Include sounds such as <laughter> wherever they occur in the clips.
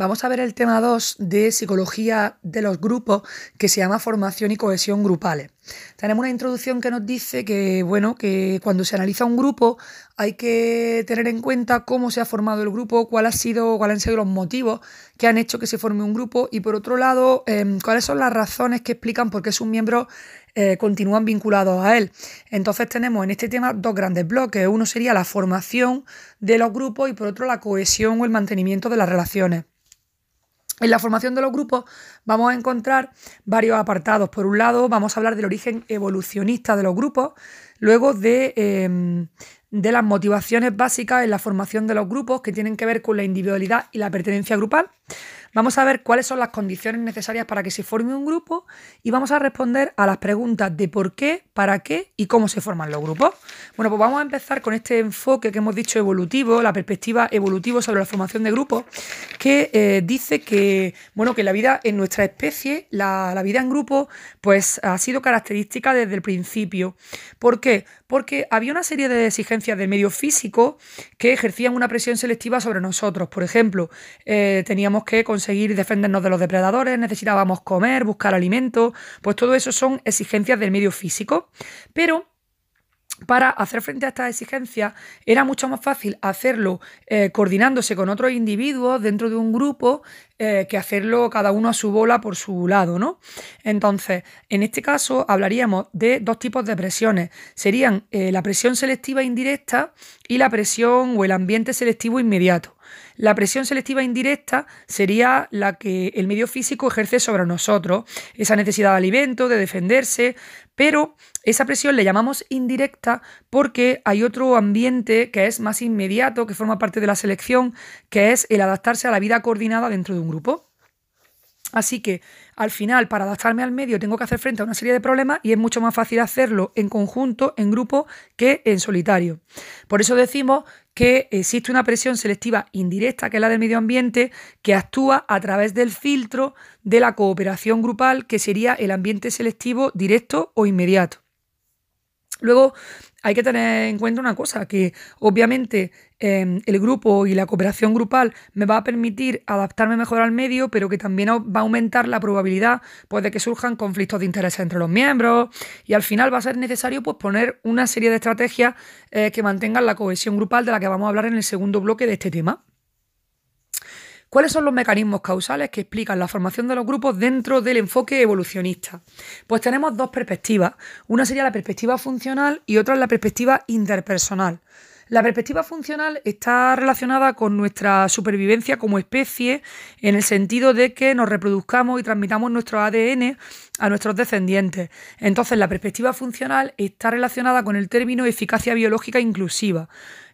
Vamos a ver el tema 2 de psicología de los grupos que se llama formación y cohesión grupales. Tenemos una introducción que nos dice que, bueno, que cuando se analiza un grupo hay que tener en cuenta cómo se ha formado el grupo, cuál ha sido, cuáles han sido los motivos que han hecho que se forme un grupo y por otro lado, em, cuáles son las razones que explican por qué sus miembros eh, continúan vinculados a él. Entonces tenemos en este tema dos grandes bloques. Uno sería la formación de los grupos y por otro la cohesión o el mantenimiento de las relaciones. En la formación de los grupos vamos a encontrar varios apartados. Por un lado, vamos a hablar del origen evolucionista de los grupos, luego de, em, las motivaciones básicas en la formación de los grupos que tienen que ver con la individualidad y la pertenencia grupal. Vamos a ver cuáles son las condiciones necesarias para que se forme un grupo y vamos a responder a las preguntas de por qué, para qué y cómo se forman los grupos. Bueno, pues vamos a empezar con este enfoque que hemos dicho evolutivo, la perspectiva evolutiva sobre la formación de grupos, que eh, dice que, bueno, que la vida en nuestra especie, la, la vida en grupo, pues ha sido característica desde el principio. ¿Por qué? Porque había una serie de exigencias del medio físico que ejercían una presión selectiva sobre nosotros. Por ejemplo, eh, teníamos que conseguir defendernos de los depredadores, necesitábamos comer, buscar alimento, pues todo eso son exigencias del medio físico. Pero para hacer frente a estas exigencias era mucho más fácil hacerlo eh, coordinándose con otros individuos dentro de un grupo eh, que hacerlo cada uno a su bola por su lado, ¿no? Entonces, en este caso hablaríamos de dos tipos de presiones. Serían eh, la presión selectiva indirecta y la presión o el ambiente selectivo inmediato. La presión selectiva indirecta sería la que el medio físico ejerce sobre nosotros, esa necesidad de alimento, de defenderse, pero esa presión le llamamos indirecta porque hay otro ambiente que es más inmediato, que forma parte de la selección, que es el adaptarse a la vida coordinada dentro de un grupo. Así que al final, para adaptarme al medio, tengo que hacer frente a una serie de problemas y es mucho más fácil hacerlo en conjunto, en grupo, que en solitario. Por eso decimos que existe una presión selectiva indirecta, que es la del medio ambiente, que actúa a través del filtro de la cooperación grupal, que sería el ambiente selectivo directo o inmediato. Luego hay que tener en cuenta una cosa, que obviamente em, el grupo y la cooperación grupal me va a permitir adaptarme mejor al medio, pero que también va a aumentar la probabilidad pues, de que surjan conflictos de interés entre los miembros y al final va a ser necesario pues, poner una serie de estrategias eh, que mantengan la cohesión grupal de la que vamos a hablar en el segundo bloque de este tema. ¿Cuáles son los mecanismos causales que explican la formación de los grupos dentro del enfoque evolucionista? Pues tenemos dos perspectivas. Una sería la perspectiva funcional y otra es la perspectiva interpersonal. La perspectiva funcional está relacionada con nuestra supervivencia como especie en el sentido de que nos reproduzcamos y transmitamos nuestro ADN a nuestros descendientes. Entonces, la perspectiva funcional está relacionada con el término eficacia biológica inclusiva.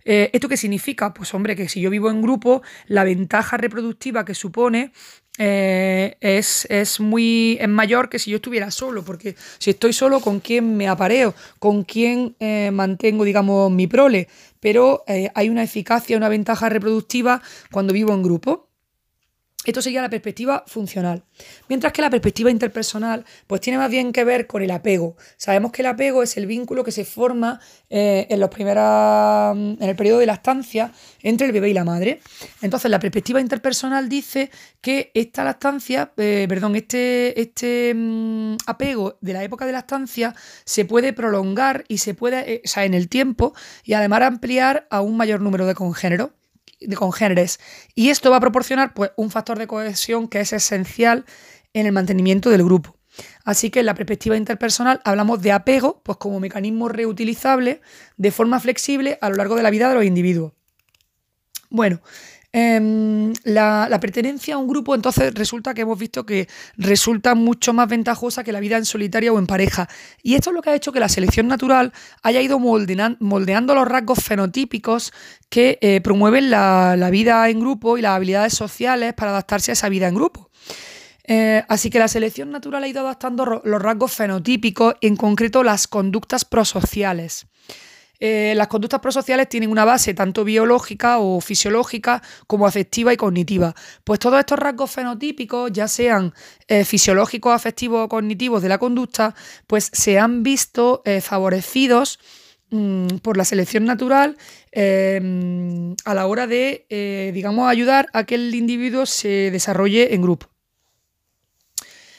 Eh, ¿Esto qué significa? Pues hombre, que si yo vivo en grupo, la ventaja reproductiva que supone eh, es, muy es mayor que si yo estuviera solo, porque si estoy solo, ¿con quién me apareo? ¿Con quién eh, mantengo, digamos, mi prole? Pero hay una eficacia, una ventaja reproductiva cuando vivo en grupo. Esto sería la perspectiva funcional. Mientras que la perspectiva interpersonal, pues tiene más bien que ver con el apego. Sabemos que el apego es el vínculo que se forma eh, en los primeros, en el periodo de la estancia entre el bebé y la madre. Entonces, la perspectiva interpersonal dice que esta lactancia, eh, perdón, este, este mm, apego de la época de la estancia se puede prolongar y se puede, eh, o sea, en el tiempo y además ampliar a un mayor número de congéneros de congéneres. Y esto va a proporcionar pues, un factor de cohesión que es esencial en el mantenimiento del grupo. Así que en la perspectiva interpersonal hablamos de apego pues, como mecanismo reutilizable de forma flexible a lo largo de la vida de los individuos. Bueno, Em, la, pertenencia a un grupo, entonces resulta que hemos visto que resulta mucho más ventajosa que la vida en solitaria o en pareja. Y esto es lo que ha hecho que la selección natural haya ido moldeando los rasgos fenotípicos que eh, promueven la, vida en grupo y las habilidades sociales para adaptarse a esa vida en grupo. Eh, así que la selección natural ha ido adaptando los rasgos fenotípicos, en concreto las conductas prosociales. Eh, las conductas prosociales tienen una base tanto biológica o fisiológica como afectiva y cognitiva. Pues todos estos rasgos fenotípicos, ya sean eh, fisiológicos, afectivos o cognitivos de la conducta, pues se han visto eh, favorecidos mm, por la selección natural em, a la hora de, digamos, ayudar a que el individuo se desarrolle en grupo.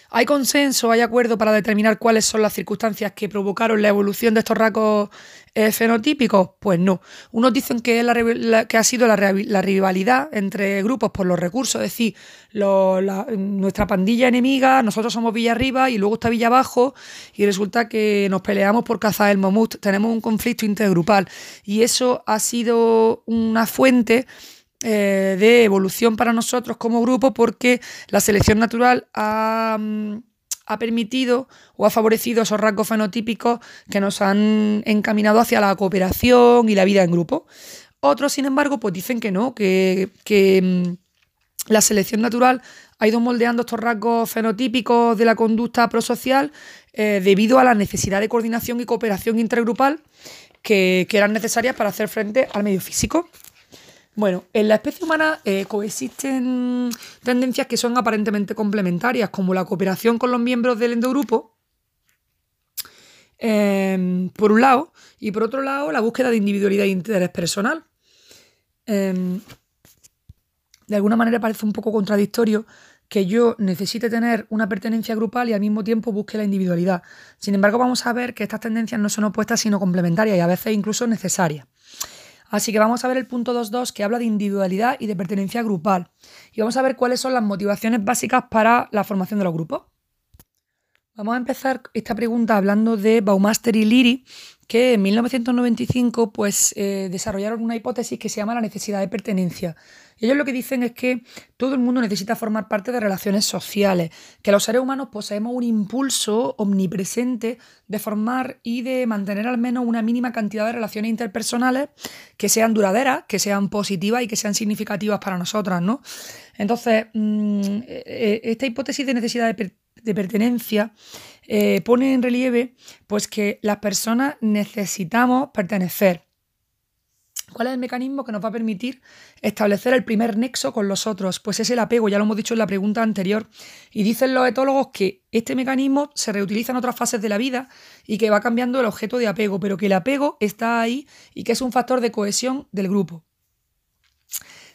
¿Hay consenso, hay acuerdo para determinar cuáles son las circunstancias que provocaron la evolución de estos rasgos eh, fenotípicos? Pues no. Unos dicen que, ha sido la, rivalidad entre grupos por los recursos, es decir, nuestra pandilla enemiga, nosotros somos Villa Arriba y luego está Villa Abajo y resulta que nos peleamos por cazar el mamut, tenemos un conflicto intergrupal y eso ha sido una fuente eh, de evolución para nosotros como grupo porque la selección natural mm, ha, permitido o ha favorecido esos rasgos fenotípicos que nos han encaminado hacia la cooperación y la vida en grupo. Otros, sin embargo, pues dicen que no, que, mm, la selección natural ha ido moldeando estos rasgos fenotípicos de la conducta prosocial eh, debido a la necesidad de coordinación y cooperación intergrupal que eran necesarias para hacer frente al medio físico. Bueno, en la especie humana eh, coexisten tendencias que son aparentemente complementarias, como la cooperación con los miembros del endogrupo, em, por un lado, y por otro lado, la búsqueda de individualidad e interés personal. Em, de alguna manera parece un poco contradictorio que yo necesite tener una pertenencia grupal y al mismo tiempo busque la individualidad. Sin embargo, vamos a ver que estas tendencias no son opuestas, sino complementarias y a veces incluso necesarias. Así que vamos a ver el punto 2.2 que habla de individualidad y de pertenencia grupal. Y vamos a ver cuáles son las motivaciones básicas para la formación de los grupos. Vamos a empezar esta pregunta hablando de Baumaster y Liri, que en 1995 pues, eh, desarrollaron una hipótesis que se llama la necesidad de pertenencia. ellos lo que dicen es que todo el mundo necesita formar parte de relaciones sociales, que los seres humanos poseemos un impulso omnipresente de formar y de mantener al menos una mínima cantidad de relaciones interpersonales que sean duraderas, que sean positivas y que sean significativas para nosotras, ¿no? Entonces, mm, eh, eh, esta hipótesis de necesidad de, de pertenencia eh, pone en relieve pues, que las personas necesitamos pertenecer. ¿Cuál es el mecanismo que nos va a permitir establecer el primer nexo con los otros? Pues es el apego, ya lo hemos dicho en la pregunta anterior. Y dicen los etólogos que este mecanismo se reutiliza en otras fases de la vida y que va cambiando el objeto de apego, pero que el apego está ahí y que es un factor de cohesión del grupo.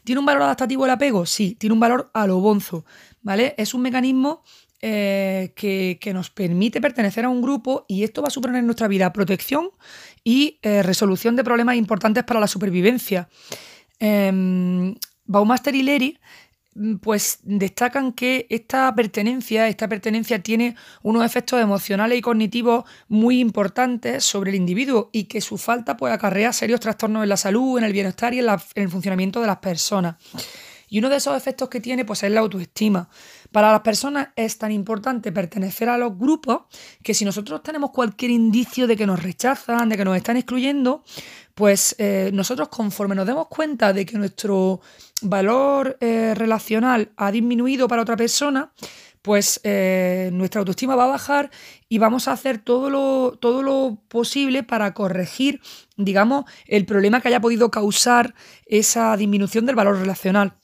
¿Tiene un valor adaptativo el apego? Sí, tiene un valor alobonzo, ¿vale? Es un mecanismo eh, que, nos permite pertenecer a un grupo y esto va a suponer en nuestra vida protección y eh, resolución de problemas importantes para la supervivencia. Eh, Baumaster y Lery mm, pues destacan que esta pertenencia, esta pertenencia tiene unos efectos emocionales y cognitivos muy importantes sobre el individuo y que su falta puede acarrea serios trastornos en la salud, en el bienestar y en, en el funcionamiento de las personas. Y uno de esos efectos que tiene pues, es la autoestima. Para las personas es tan importante pertenecer a los grupos que si nosotros tenemos cualquier indicio de que nos rechazan, de que nos están excluyendo, pues eh, nosotros conforme nos demos cuenta de que nuestro valor eh, relacional ha disminuido para otra persona, pues eh, nuestra autoestima va a bajar y vamos a hacer todo lo, todo lo posible para corregir, digamos, el problema que haya podido causar esa disminución del valor relacional.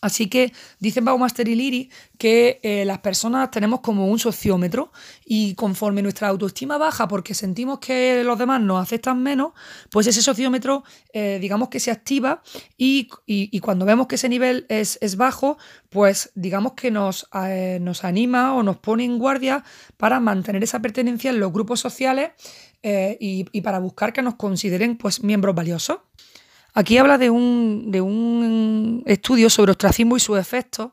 Así que dicen Baumaster y Liri que eh, las personas tenemos como un sociómetro y conforme nuestra autoestima baja porque sentimos que los demás nos aceptan menos, pues ese sociómetro eh, digamos que se activa y, cuando vemos que ese nivel es, bajo, pues digamos que nos, eh, nos, anima o nos pone en guardia para mantener esa pertenencia en los grupos sociales y, y, para buscar que nos consideren pues miembros valiosos. Aquí habla de un, estudio sobre ostracismo y sus efectos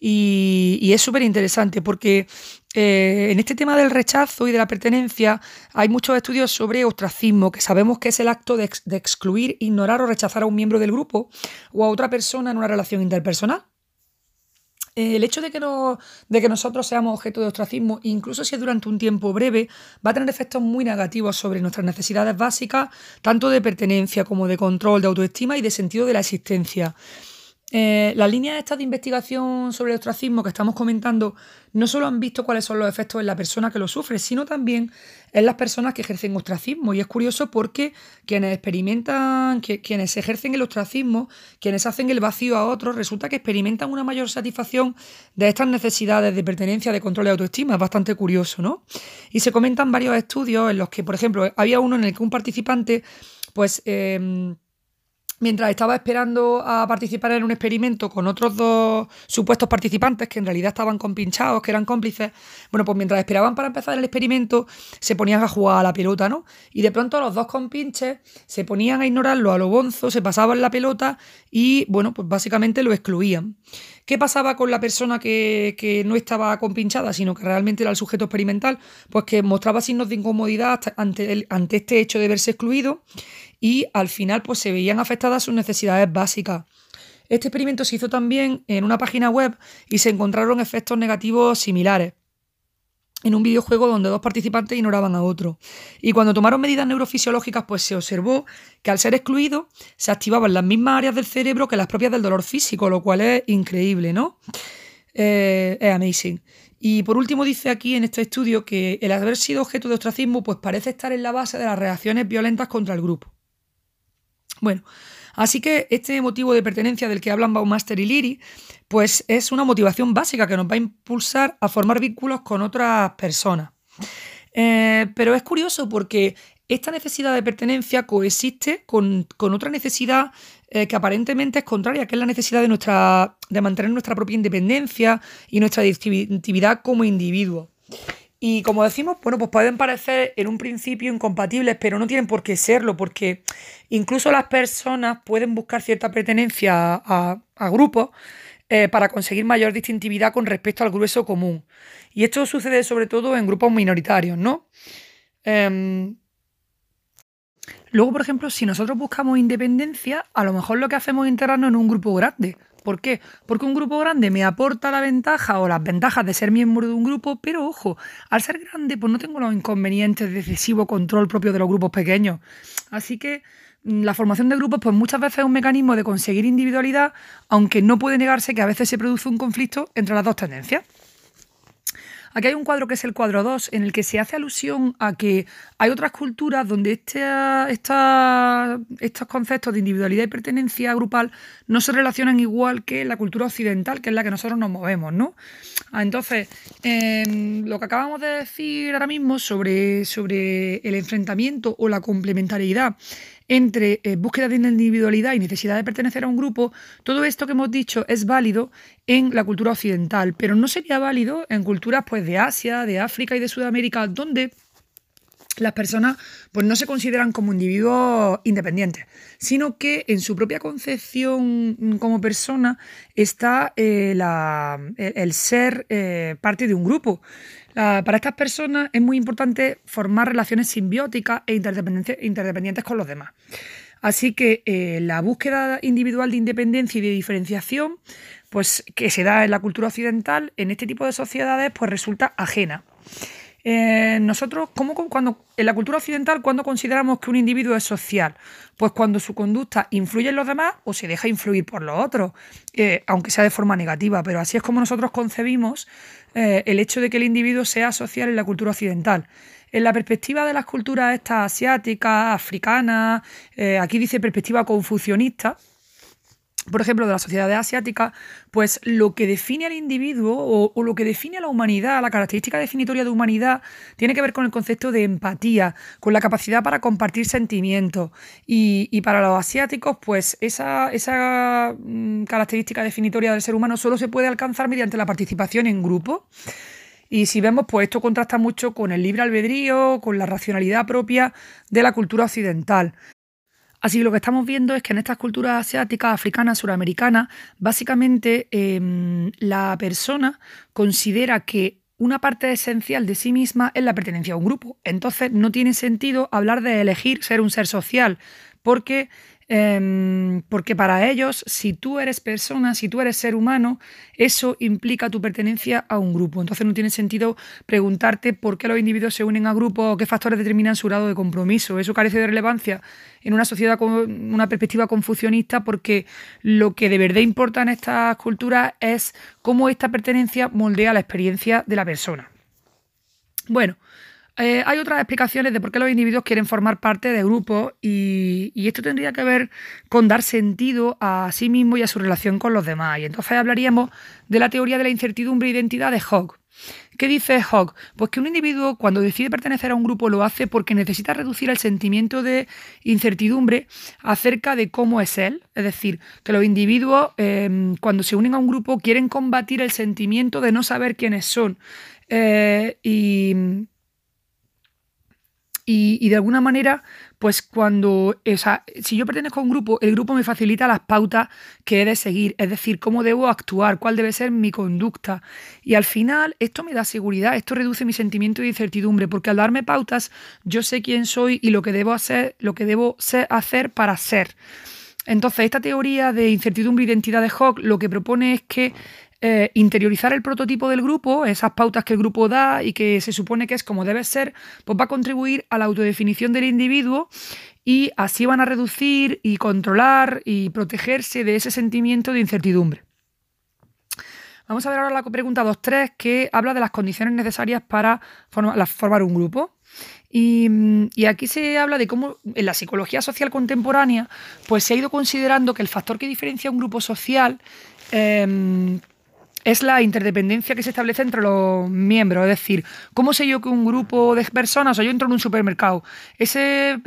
y, es súper interesante porque eh, en este tema del rechazo y de la pertenencia hay muchos estudios sobre ostracismo, que sabemos que es el acto de, de excluir, ignorar o rechazar a un miembro del grupo o a otra persona en una relación interpersonal. Eh, el hecho de que, de que nosotros seamos objeto de ostracismo, incluso si es durante un tiempo breve, va a tener efectos muy negativos sobre nuestras necesidades básicas, tanto de pertenencia como de control, de autoestima y de sentido de la existencia. Eh, las líneas estas de investigación sobre el ostracismo que estamos comentando no solo han visto cuáles son los efectos en la persona que lo sufre, sino también en las personas que ejercen ostracismo. Y es curioso porque quienes experimentan, quienes ejercen el ostracismo, quienes hacen el vacío a otros, resulta que experimentan una mayor satisfacción de estas necesidades de pertenencia, de control y autoestima. Es bastante curioso, ¿no? Y se comentan varios estudios en los que, por ejemplo, había uno en el que un participante, pues... Em, mientras estaba esperando a participar en un experimento con otros dos supuestos participantes que en realidad estaban compinchados, que eran cómplices, bueno, pues mientras esperaban para empezar el experimento, se ponían a jugar a la pelota, ¿no? Y de pronto los dos compinches se ponían a ignorarlo a lo bonzo, se pasaban la pelota y, bueno, pues básicamente lo excluían. ¿Qué pasaba con la persona que, no estaba compinchada, sino que realmente era el sujeto experimental? Pues que mostraba signos de incomodidad ante, ante este hecho de verse excluido y al final pues se veían afectadas sus necesidades básicas. Este experimento se hizo también en una página web y se encontraron efectos negativos similares en un videojuego donde dos participantes ignoraban a otro. Y cuando tomaron medidas neurofisiológicas, pues se observó que al ser excluido se activaban las mismas áreas del cerebro que las propias del dolor físico, lo cual es increíble, ¿no? Eh, es amazing. Y por último dice aquí en este estudio que el haber sido objeto de ostracismo pues parece estar en la base de las reacciones violentas contra el grupo. Bueno, así que este motivo de pertenencia del que hablan Baumaster y Liri, pues es una motivación básica que nos va a impulsar a formar vínculos con otras personas. Eh, pero es curioso porque esta necesidad de pertenencia coexiste con, otra necesidad eh, que aparentemente es contraria, que es la necesidad de, nuestra, de mantener nuestra propia independencia y nuestra distintividad como individuo. Y como decimos, bueno, pues pueden parecer en un principio incompatibles, pero no tienen por qué serlo, porque incluso las personas pueden buscar cierta pertenencia a, grupos eh, para conseguir mayor distintividad con respecto al grueso común. Y esto sucede sobre todo en grupos minoritarios, ¿no? Em, luego, por ejemplo, si nosotros buscamos independencia, a lo mejor lo que hacemos es integrarnos en un grupo grande. ¿Por qué? Porque un grupo grande me aporta la ventaja o las ventajas de ser miembro de un grupo, pero ojo, al ser grande, pues no tengo los inconvenientes de excesivo control propio de los grupos pequeños. Así que mm, la formación de grupos, pues muchas veces es un mecanismo de conseguir individualidad, aunque no puede negarse que a veces se produce un conflicto entre las dos tendencias. Aquí hay un cuadro que es el cuadro 2, en el que se hace alusión a que hay otras culturas donde este, estos conceptos de individualidad y pertenencia grupal no se relacionan igual que la cultura occidental, que es la que nosotros nos movemos, ¿no? Ah, entonces, em, lo que acabamos de decir ahora mismo sobre, sobre el enfrentamiento o la complementariedad entre eh, búsqueda de individualidad y necesidad de pertenecer a un grupo, todo esto que hemos dicho es válido en la cultura occidental, pero no sería válido en culturas pues, de Asia, de África y de Sudamérica, donde las personas pues no se consideran como individuos independientes, sino que en su propia concepción como persona está eh, el, ser eh, parte de un grupo. Para estas personas es muy importante formar relaciones simbióticas e interdependientes con los demás. Así que eh, la búsqueda individual de independencia y de diferenciación, pues que se da en la cultura occidental, en este tipo de sociedades, pues resulta ajena. Eh, nosotros, ¿cómo, cuando, en la cultura occidental, ¿cuándo consideramos que un individuo es social? Pues cuando su conducta influye en los demás o se deja influir por los otros, eh, aunque sea de forma negativa, pero así es como nosotros concebimos eh, el hecho de que el individuo sea social en la cultura occidental. En la perspectiva de las culturas estas asiáticas, africanas, aquí dice perspectiva confucionista, por ejemplo, de las sociedades asiáticas, pues lo que define al individuo o, lo que define a la humanidad, la característica definitoria de humanidad, tiene que ver con el concepto de empatía, con la capacidad para compartir sentimientos. Y, para los asiáticos, pues esa, esa mm, característica definitoria del ser humano solo se puede alcanzar mediante la participación en grupo. Y si vemos, pues esto contrasta mucho con el libre albedrío, con la racionalidad propia de la cultura occidental. Así que lo que estamos viendo es que en estas culturas asiáticas, africanas, suramericanas, básicamente em, la persona considera que una parte esencial de sí misma es la pertenencia a un grupo. Entonces no tiene sentido hablar de elegir ser un ser social, porque Em, porque para ellos, si tú eres persona, si tú eres ser humano, eso implica tu pertenencia a un grupo. Entonces no tiene sentido preguntarte por qué los individuos se unen a grupos o qué factores determinan su grado de compromiso. Eso carece de relevancia en una sociedad con una perspectiva confucionista porque lo que de verdad importa en estas culturas es cómo esta pertenencia moldea la experiencia de la persona. Bueno, eh, hay otras explicaciones de por qué los individuos quieren formar parte de grupos y, esto tendría que ver con dar sentido a sí mismo y a su relación con los demás. Y entonces hablaríamos de la teoría de la incertidumbre e identidad de Hogg. ¿Qué dice Hogg? Pues que un individuo cuando decide pertenecer a un grupo lo hace porque necesita reducir el sentimiento de incertidumbre acerca de cómo es él. Es decir, que los individuos em, cuando se unen a un grupo quieren combatir el sentimiento de no saber quiénes son. Eh, y y, de alguna manera, pues cuando, o sea, si yo pertenezco a un grupo, el grupo me facilita las pautas que he de seguir, es decir, cómo debo actuar, cuál debe ser mi conducta. Y al final, esto me da seguridad, esto reduce mi sentimiento de incertidumbre, porque al darme pautas, yo sé quién soy y lo que debo hacer, lo que debo hacer para ser. Entonces, esta teoría de incertidumbre e identidad de Hawk lo que propone es que eh, interiorizar el prototipo del grupo, esas pautas que el grupo da y que se supone que es como debe ser, pues va a contribuir a la autodefinición del individuo y así van a reducir y controlar y protegerse de ese sentimiento de incertidumbre. Vamos a ver ahora la pregunta 2.3 que habla de las condiciones necesarias para formar un grupo. Y, aquí se habla de cómo en la psicología social contemporánea pues se ha ido considerando que el factor que diferencia un grupo social em, es la interdependencia que se establece entre los miembros. Es decir, ¿cómo sé yo que un grupo de personas, o yo entro en un supermercado, ese,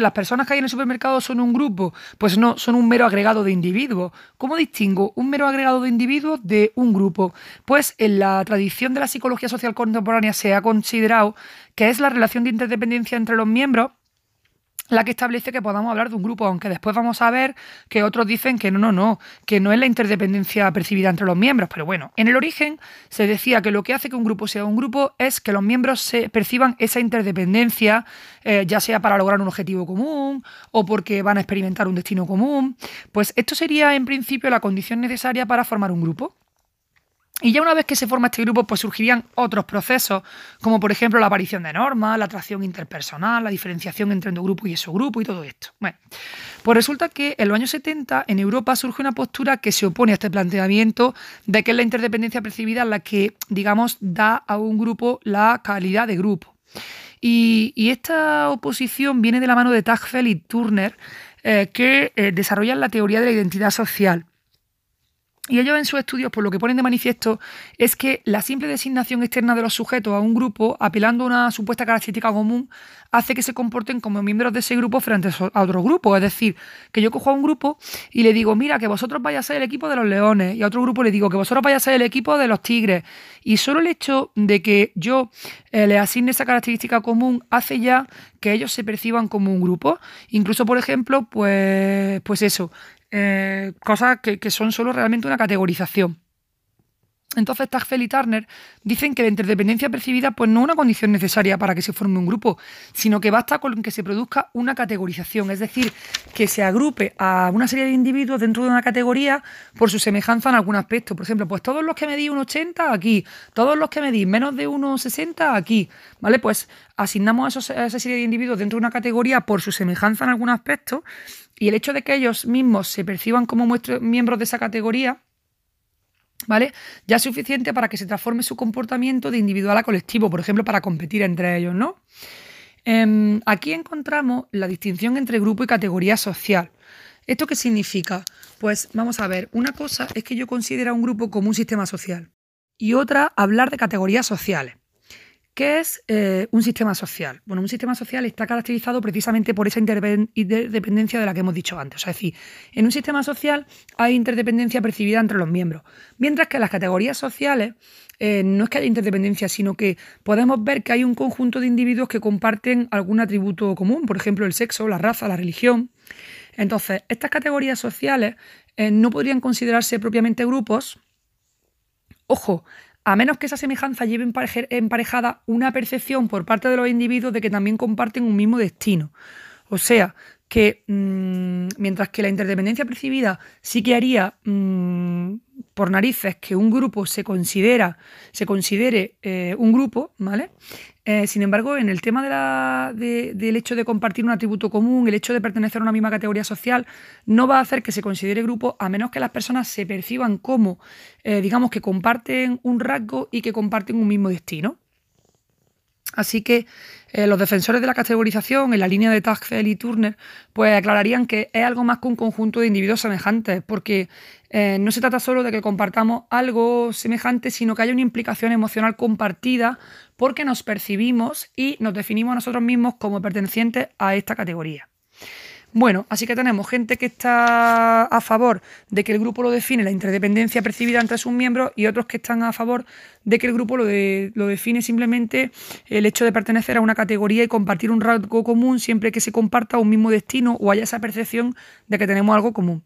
las personas que hay en el supermercado son un grupo? Pues no, son un mero agregado de individuos. ¿Cómo distingo un mero agregado de individuos de un grupo? Pues en la tradición de la psicología social contemporánea se ha considerado que es la relación de interdependencia entre los miembros la que establece que podamos hablar de un grupo, aunque después vamos a ver que otros dicen que no, no, no, que no es la interdependencia percibida entre los miembros. Pero bueno, en el origen se decía que lo que hace que un grupo sea un grupo es que los miembros se perciban esa interdependencia, eh, ya sea para lograr un objetivo común o porque van a experimentar un destino común. Pues esto sería en principio la condición necesaria para formar un grupo. Y ya una vez que se forma este grupo, pues surgirían otros procesos, como por ejemplo la aparición de normas, la atracción interpersonal, la diferenciación entre un grupo y ese grupo y todo esto. Bueno, pues resulta que en los años 70 en Europa surge una postura que se opone a este planteamiento de que es la interdependencia percibida la que, digamos, da a un grupo la calidad de grupo. Y, esta oposición viene de la mano de Tagfeld y Turner, eh, que eh, desarrollan la teoría de la identidad social. Y ellos en sus estudios, por lo que ponen de manifiesto, es que la simple designación externa de los sujetos a un grupo, apelando a una supuesta característica común, hace que se comporten como miembros de ese grupo frente a otro grupo. Es decir, que yo cojo a un grupo y le digo, mira, que vosotros vayáis a ser el equipo de los leones, y a otro grupo le digo que vosotros vayáis a ser el equipo de los tigres. Y solo el hecho de que yo eh, le asigne esa característica común hace ya que ellos se perciban como un grupo. Incluso, por ejemplo, pues, pues eso, eh, cosas que, que son solo realmente una categorización. Entonces, Tagfel y Turner dicen que la interdependencia percibida pues, no es una condición necesaria para que se forme un grupo, sino que basta con que se produzca una categorización, es decir, que se agrupe a una serie de individuos dentro de una categoría por su semejanza en algún aspecto. Por ejemplo, pues todos los que medí 1,80 aquí, todos los que medí menos de 1,60 aquí, ¿vale? Pues asignamos a esa serie de individuos dentro de una categoría por su semejanza en algún aspecto y el hecho de que ellos mismos se perciban como miembros de esa categoría ¿Vale? Ya es suficiente para que se transforme su comportamiento de individual a colectivo, por ejemplo, para competir entre ellos, ¿no? Em, aquí encontramos la distinción entre grupo y categoría social. ¿Esto qué significa? Pues vamos a ver, una cosa es que yo considero a un grupo como un sistema social y otra hablar de categorías sociales. ¿Qué es eh, un sistema social? Bueno, un sistema social está caracterizado precisamente por esa interdependencia de la que hemos dicho antes. es decir, en un sistema social hay interdependencia percibida entre los miembros, mientras que en las categorías sociales eh, no es que haya interdependencia, sino que podemos ver que hay un conjunto de individuos que comparten algún atributo común, por ejemplo, el sexo, la raza, la religión. Entonces, estas categorías sociales eh, no podrían considerarse propiamente grupos. Ojo, a menos que esa semejanza lleve emparejada una percepción por parte de los individuos de que también comparten un mismo destino. O sea, que mm, mientras que la interdependencia percibida sí que haría mm, por narices que un grupo se considera, se considere eh, un grupo, ¿vale? Eh, sin embargo, en el tema de la, del hecho de compartir un atributo común, el hecho de pertenecer a una misma categoría social, no va a hacer que se considere grupo a menos que las personas se perciban como, eh, digamos, que comparten un rasgo y que comparten un mismo destino. Así que eh, los defensores de la categorización, en la línea de Tagfel y Turner, pues aclararían que es algo más que un conjunto de individuos semejantes, porque eh, no se trata solo de que compartamos algo semejante, sino que haya una implicación emocional compartida porque nos percibimos y nos definimos a nosotros mismos como pertenecientes a esta categoría. Bueno, así que tenemos gente que está a favor de que el grupo lo define la interdependencia percibida entre sus miembros y otros que están a favor de que el grupo lo, lo define simplemente el hecho de pertenecer a una categoría y compartir un rasgo común siempre que se comparta un mismo destino o haya esa percepción de que tenemos algo común.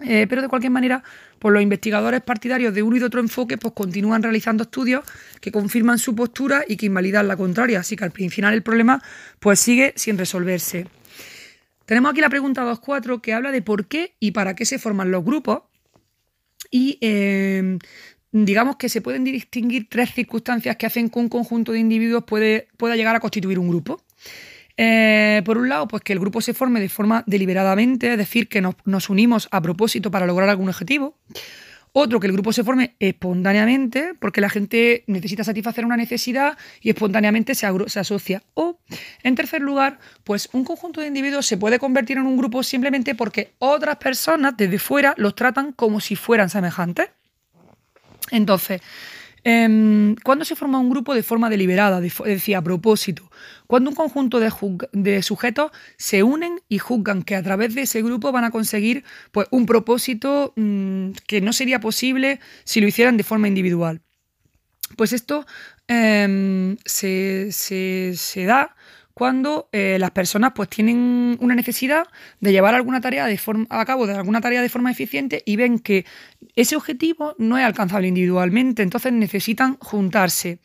Eh, pero de cualquier manera, pues los investigadores partidarios de uno y de otro enfoque pues continúan realizando estudios que confirman su postura y que invalidan la contraria. Así que al final el problema pues sigue sin resolverse. Tenemos aquí la pregunta 2.4 que habla de por qué y para qué se forman los grupos. Y eh, digamos que se pueden distinguir tres circunstancias que hacen que un conjunto de individuos puede, pueda llegar a constituir un grupo. Eh, por un lado, pues que el grupo se forme de forma deliberadamente, es decir, que nos, nos unimos a propósito para lograr algún objetivo. Otro, que el grupo se forme espontáneamente, porque la gente necesita satisfacer una necesidad y espontáneamente se, asocia. O, en tercer lugar, pues un conjunto de individuos se puede convertir en un grupo simplemente porque otras personas desde fuera los tratan como si fueran semejantes. Entonces, Em, ¿Cuándo se forma un grupo de forma deliberada, es decir, a propósito? Cuando un conjunto de, sujetos se unen y juzgan que a través de ese grupo van a conseguir pues, un propósito mm, que no sería posible si lo hicieran de forma individual. Pues esto em, se, se da cuando eh, las personas pues tienen una necesidad de llevar alguna tarea de forma, a cabo de alguna tarea de forma eficiente y ven que ese objetivo no es alcanzable individualmente, entonces necesitan juntarse.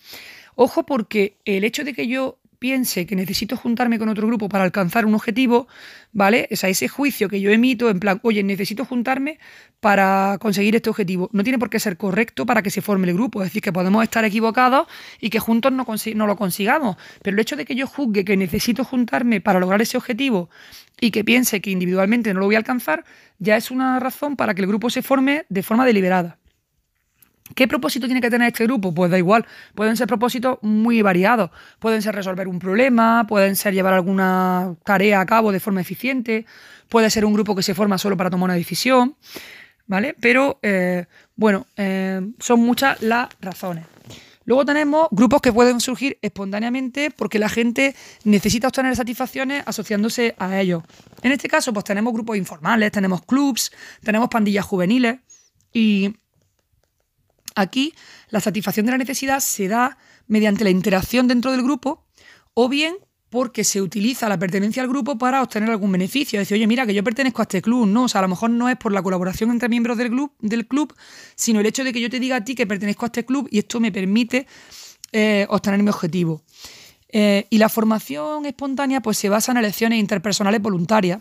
Ojo porque el hecho de que yo piense que necesito juntarme con otro grupo para alcanzar un objetivo, ¿vale? O sea, ese juicio que yo emito en plan, oye, necesito juntarme para conseguir este objetivo, no tiene por qué ser correcto para que se forme el grupo. Es decir, que podemos estar equivocados y que juntos no, no lo consigamos. Pero el hecho de que yo juzgue que necesito juntarme para lograr ese objetivo y que piense que individualmente no lo voy a alcanzar, ya es una razón para que el grupo se forme de forma deliberada. ¿Qué propósito tiene que tener este grupo? Pues da igual, pueden ser propósitos muy variados. Pueden ser resolver un problema, pueden ser llevar alguna tarea a cabo de forma eficiente, puede ser un grupo que se forma solo para tomar una decisión, ¿vale? Pero, eh, bueno, eh, son muchas las razones. Luego tenemos grupos que pueden surgir espontáneamente porque la gente necesita obtener satisfacciones asociándose a ellos. En este caso, pues tenemos grupos informales, tenemos clubs, tenemos pandillas juveniles y Aquí la satisfacción de la necesidad se da mediante la interacción dentro del grupo o bien porque se utiliza la pertenencia al grupo para obtener algún beneficio. Es decir, oye, mira, que yo pertenezco a este club, ¿no? O sea, a lo mejor no es por la colaboración entre miembros del club, del club sino el hecho de que yo te diga a ti que pertenezco a este club y esto me permite eh, obtener mi objetivo. Eh, y la formación espontánea pues se basa en elecciones interpersonales voluntarias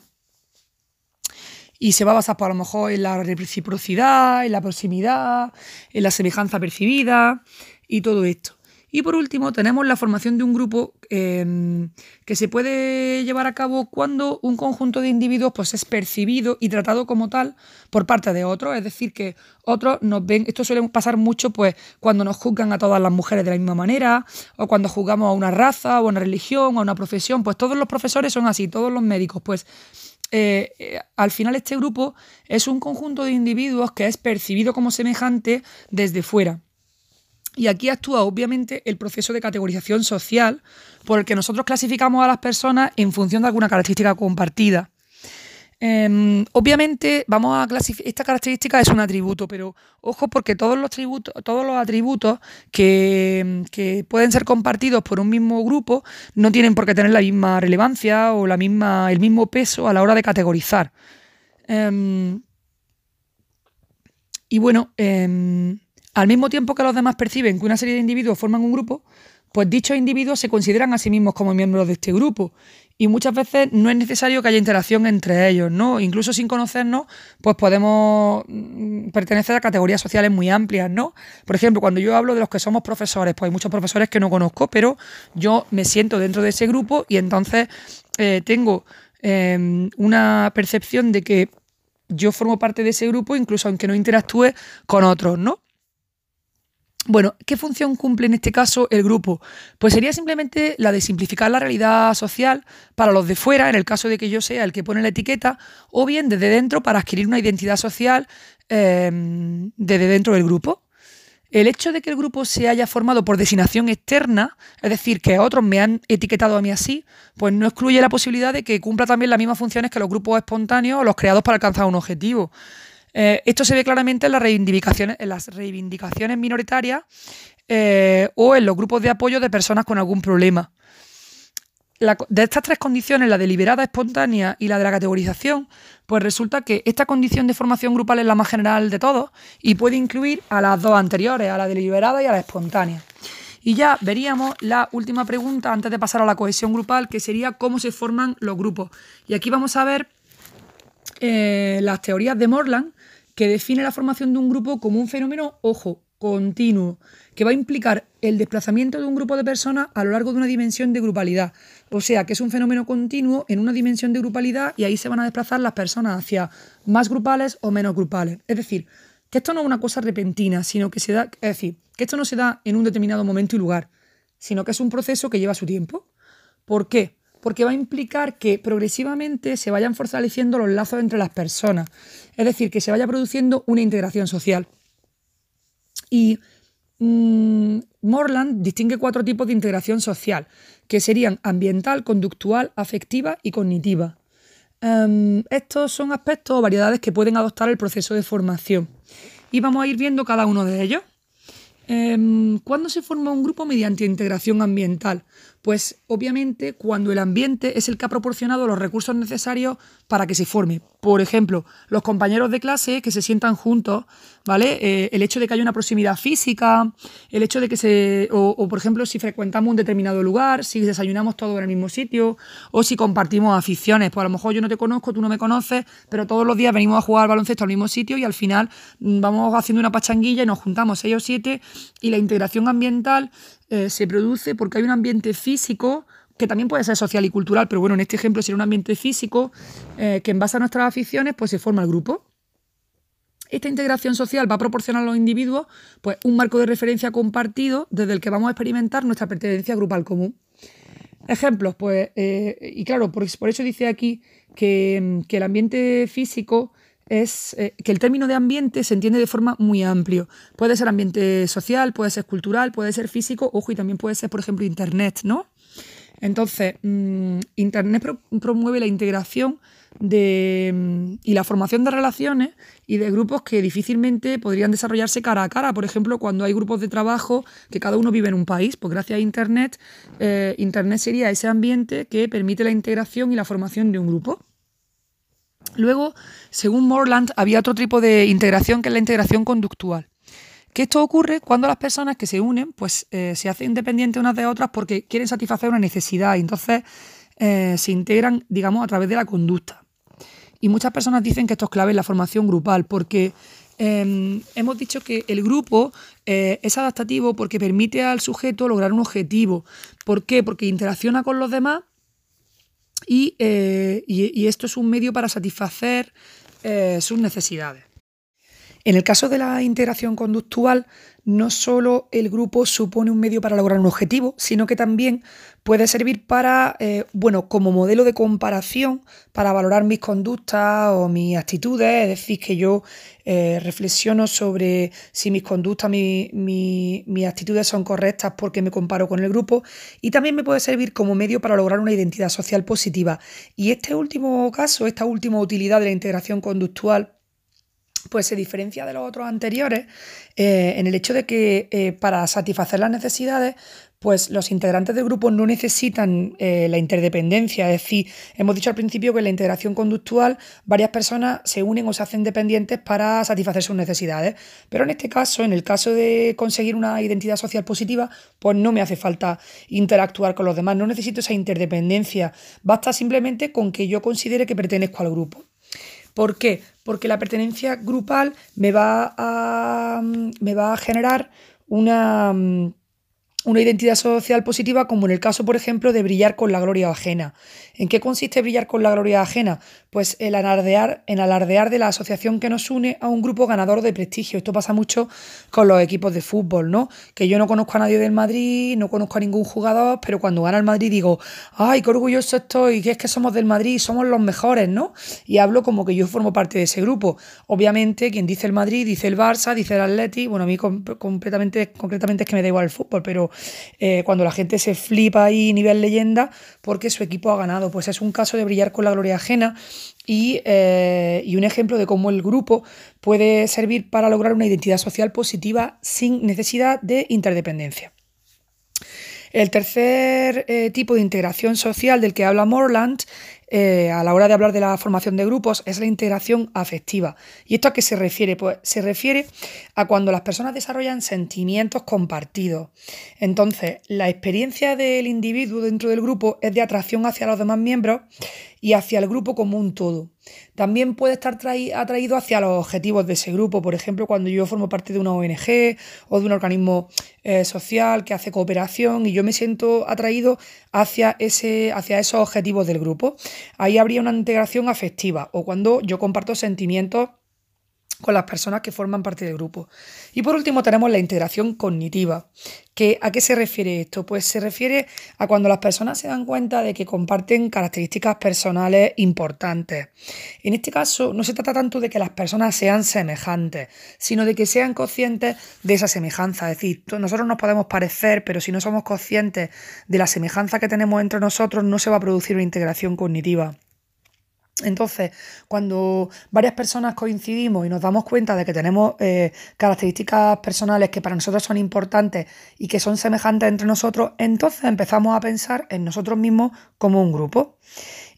y se va a basar por pues, lo mejor en la reciprocidad, en la proximidad, en la semejanza percibida y todo esto. Y por último, tenemos la formación de un grupo em, que se puede llevar a cabo cuando un conjunto de individuos pues, es percibido y tratado como tal por parte de otros. Es decir, que otros nos ven. Esto suele pasar mucho pues, cuando nos juzgan a todas las mujeres de la misma manera, o cuando juzgamos a una raza, o a una religión, o a una profesión. Pues todos los profesores son así, todos los médicos. Pues eh, eh, al final este grupo es un conjunto de individuos que es percibido como semejante desde fuera. Y aquí actúa obviamente el proceso de categorización social por el que nosotros clasificamos a las personas en función de alguna característica compartida. Em, obviamente, vamos a clasificar. Esta característica es un atributo, pero ojo, porque todos los, tributos, todos los atributos que, pueden ser compartidos por un mismo grupo no tienen por qué tener la misma relevancia o la misma, el mismo peso a la hora de categorizar. Em, y bueno, em, al mismo tiempo que los demás perciben que una serie de individuos forman un grupo, pues dichos individuos se consideran a sí mismos como miembros de este grupo y muchas veces no es necesario que haya interacción entre ellos, ¿no? Incluso sin conocernos, pues podemos mm, pertenecer a categorías sociales muy amplias, ¿no? Por ejemplo, cuando yo hablo de los que somos profesores, pues hay muchos profesores que no conozco, pero yo me siento dentro de ese grupo y entonces eh, tengo em, una percepción de que yo formo parte de ese grupo, incluso aunque no interactúe con otros, ¿no? Bueno, ¿qué función cumple en este caso el grupo? Pues sería simplemente la de simplificar la realidad social para los de fuera, en el caso de que yo sea el que pone la etiqueta, o bien desde dentro para adquirir una identidad social em, desde dentro del grupo. El hecho de que el grupo se haya formado por designación externa, es decir, que otros me han etiquetado a mí así, pues no excluye la posibilidad de que cumpla también las mismas funciones que los grupos espontáneos o los creados para alcanzar un objetivo. Eh, esto se ve claramente en las reivindicaciones, en las reivindicaciones minoritarias eh, o en los grupos de apoyo de personas con algún problema. de estas tres condiciones, la deliberada, espontánea y la de la categorización, pues resulta que esta condición de formación grupal es la más general de todos y puede incluir a las dos anteriores, a la deliberada y a la espontánea. Y ya veríamos la última pregunta antes de pasar a la cohesión grupal, que sería cómo se forman los grupos. Y aquí vamos a ver eh, las teorías de Morland, que define la formación de un grupo como un fenómeno, ojo, continuo, que va a implicar el desplazamiento de un grupo de personas a lo largo de una dimensión de grupalidad. O sea, que es un fenómeno continuo en una dimensión de grupalidad y ahí se van a desplazar las personas hacia más grupales o menos grupales. Es decir, que esto no es una cosa repentina, sino que se da, es decir, que esto no se da en un determinado momento y lugar, sino que es un proceso que lleva su tiempo. ¿Por qué? Porque va a implicar que progresivamente se vayan fortaleciendo los lazos entre las personas, es decir, que se vaya produciendo una integración social. Y mm, Morland distingue cuatro tipos de integración social, que serían ambiental, conductual, afectiva y cognitiva. Em, estos son aspectos o variedades que pueden adoptar el proceso de formación. Y vamos a ir viendo cada uno de ellos. Em, ¿Cuándo se forma un grupo mediante integración ambiental? Pues obviamente cuando el ambiente es el que ha proporcionado los recursos necesarios para que se forme. Por ejemplo, los compañeros de clase que se sientan juntos, ¿vale? Eh, el hecho de que haya una proximidad física, el hecho de que se. O, por ejemplo, si frecuentamos un determinado lugar, si desayunamos todos en el mismo sitio, o si compartimos aficiones. Pues a lo mejor yo no te conozco, tú no me conoces, pero todos los días venimos a jugar al baloncesto al mismo sitio y al final mm, vamos haciendo una pachanguilla y nos juntamos seis o siete y la integración ambiental eh, se produce porque hay un ambiente físico que también puede ser social y cultural, pero bueno, en este ejemplo sería un ambiente físico eh, que en base a nuestras aficiones pues se forma el grupo. Esta integración social va a proporcionar a los individuos pues, un marco de referencia compartido desde el que vamos a experimentar nuestra pertenencia grupal común. Ejemplos, pues, eh, y claro, por, por, eso dice aquí que, que el ambiente físico es eh, que el término de ambiente se entiende de forma muy amplio. Puede ser ambiente social, puede ser cultural, puede ser físico, ojo, y también puede ser, por ejemplo, Internet, ¿no? Entonces, mm, Internet promueve la integración de, mm, y la formación de relaciones y de grupos que difícilmente podrían desarrollarse cara a cara. Por ejemplo, cuando hay grupos de trabajo que cada uno vive en un país, pues gracias a Internet, eh, Internet sería ese ambiente que permite la integración y la formación de un grupo. Luego, según Morland, había otro tipo de integración que es la integración conductual. Que esto ocurre cuando las personas que se unen pues eh, se hacen independientes unas de otras porque quieren satisfacer una necesidad y entonces eh, se integran, digamos, a través de la conducta. Y muchas personas dicen que esto es clave en la formación grupal porque em, hemos dicho que el grupo eh, es adaptativo porque permite al sujeto lograr un objetivo. ¿Por qué? Porque interacciona con los demás eh, y, esto es un medio para satisfacer eh, sus necesidades. En el caso de la integración conductual, no solo el grupo supone un medio para lograr un objetivo, sino que también puede servir para, eh, bueno, como modelo de comparación para valorar mis conductas o mis actitudes, es decir, que yo eh, reflexiono sobre si mis conductas, mis actitudes son correctas porque me comparo con el grupo y también me puede servir como medio para lograr una identidad social positiva. Y este último caso, esta última utilidad de la integración conductual, pues se diferencia de los otros anteriores eh, en el hecho de que eh, para satisfacer las necesidades, pues los integrantes del grupo no necesitan eh, la interdependencia. Es decir, hemos dicho al principio que en la integración conductual varias personas se unen o se hacen dependientes para satisfacer sus necesidades. Pero en este caso, en el caso de conseguir una identidad social positiva, pues no me hace falta interactuar con los demás, no necesito esa interdependencia. Basta simplemente con que yo considere que pertenezco al grupo. ¿Por qué? Porque la pertenencia grupal me va a, me va a generar una una identidad social positiva, como en el caso, por ejemplo, de brillar con la gloria ajena. ¿En qué consiste brillar con la gloria ajena? Pues el alardear, en alardear de la asociación que nos une a un grupo ganador de prestigio. Esto pasa mucho con los equipos de fútbol, ¿no? Que yo no conozco a nadie del Madrid, no conozco a ningún jugador, pero cuando gana el Madrid digo, ay, qué orgulloso estoy, que es que somos del Madrid, somos los mejores, ¿no? Y hablo como que yo formo parte de ese grupo. Obviamente, quien dice el Madrid, dice el Barça, dice el Atleti, bueno, a mí completamente, concretamente es que me da igual el fútbol, pero eh, cuando la gente se flipa ahí nivel leyenda porque su equipo ha ganado. Pues es un caso de brillar con la gloria ajena y, eh, y, un ejemplo de cómo el grupo puede servir para lograr una identidad social positiva sin necesidad de interdependencia. El tercer eh, tipo de integración social del que habla Morland eh, a la hora de hablar de la formación de grupos es la integración afectiva. ¿Y esto a qué se refiere? Pues se refiere a cuando las personas desarrollan sentimientos compartidos. Entonces, la experiencia del individuo dentro del grupo es de atracción hacia los demás miembros y hacia el grupo como un todo. También puede estar atraído hacia los objetivos de ese grupo, por ejemplo, cuando yo formo parte de una ONG o de un organismo eh, social que hace cooperación y yo me siento atraído hacia, ese, hacia esos objetivos del grupo. Ahí habría una integración afectiva o cuando yo comparto sentimientos con las personas que forman parte del grupo. Y por último tenemos la integración cognitiva. ¿Que, ¿A qué se refiere esto? Pues se refiere a cuando las personas se dan cuenta de que comparten características personales importantes. En este caso no se trata tanto de que las personas sean semejantes, sino de que sean conscientes de esa semejanza. Es decir, nosotros nos podemos parecer, pero si no somos conscientes de la semejanza que tenemos entre nosotros, no se va a producir una integración cognitiva. Entonces, cuando varias personas coincidimos y nos damos cuenta de que tenemos eh, características personales que para nosotros son importantes y que son semejantes entre nosotros, entonces empezamos a pensar en nosotros mismos como un grupo.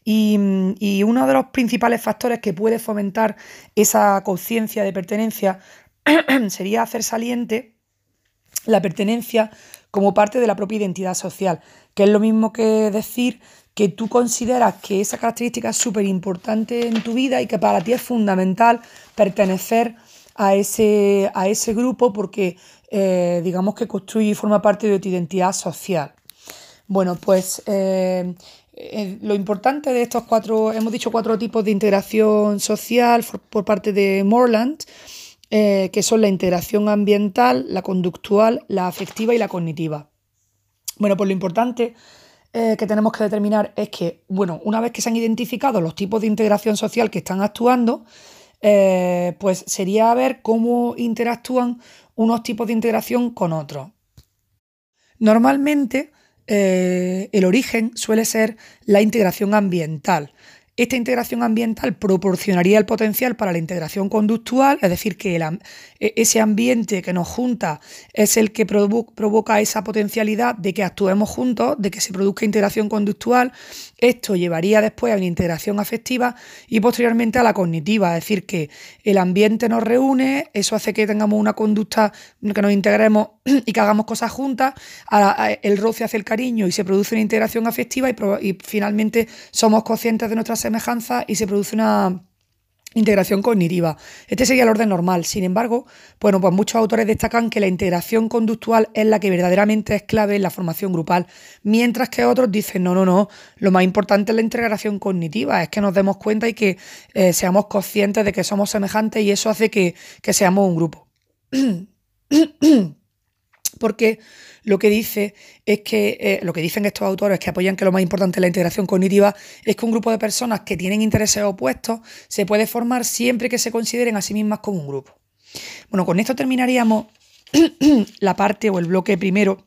Y, y uno de los principales factores que puede fomentar esa conciencia de pertenencia <clears throat> sería hacer saliente la pertenencia como parte de la propia identidad social, que es lo mismo que decir que tú consideras que esa característica es súper importante en tu vida y que para ti es fundamental pertenecer a ese, a ese grupo porque eh, digamos que construye y forma parte de tu identidad social. Bueno, pues eh, eh, lo importante de estos cuatro, hemos dicho cuatro tipos de integración social por parte de Morland, que son la integración ambiental, la conductual, la afectiva y la cognitiva. Bueno, pues lo importante eh, que tenemos que determinar es que, bueno, una vez que se han identificado los tipos de integración social que están actuando, eh, pues sería ver cómo interactúan unos tipos de integración con otros. Normalmente, eh, el origen suele ser la integración ambiental. Esta integración ambiental proporcionaría el potencial para la integración conductual, es decir, que e, ese ambiente que nos junta es el que provoca esa potencialidad de que actuemos juntos, de que se produzca integración conductual. Esto llevaría después a una integración afectiva y posteriormente a la cognitiva, es decir, que el ambiente nos reúne, eso hace que tengamos una conducta, que nos integremos <clears throat> y que hagamos cosas juntas, el roce hace el cariño y se produce una integración afectiva y, y finalmente somos conscientes de nuestras semejanza y se produce una integración cognitiva. Este sería el orden normal. Sin embargo, bueno, pues muchos autores destacan que la integración conductual es la que verdaderamente es clave en la formación grupal, mientras que otros dicen, no, no, no, lo más importante es la integración cognitiva, es que nos demos cuenta y que eh, seamos conscientes de que somos semejantes y eso hace que, que seamos un grupo. <clears throat> Porque lo que dice es que eh, lo que dicen estos autores que apoyan que lo más importante es la integración cognitiva es que un grupo de personas que tienen intereses opuestos se puede formar siempre que se consideren a sí mismas como un grupo. Bueno, con esto terminaríamos <clears throat> la parte o el bloque primero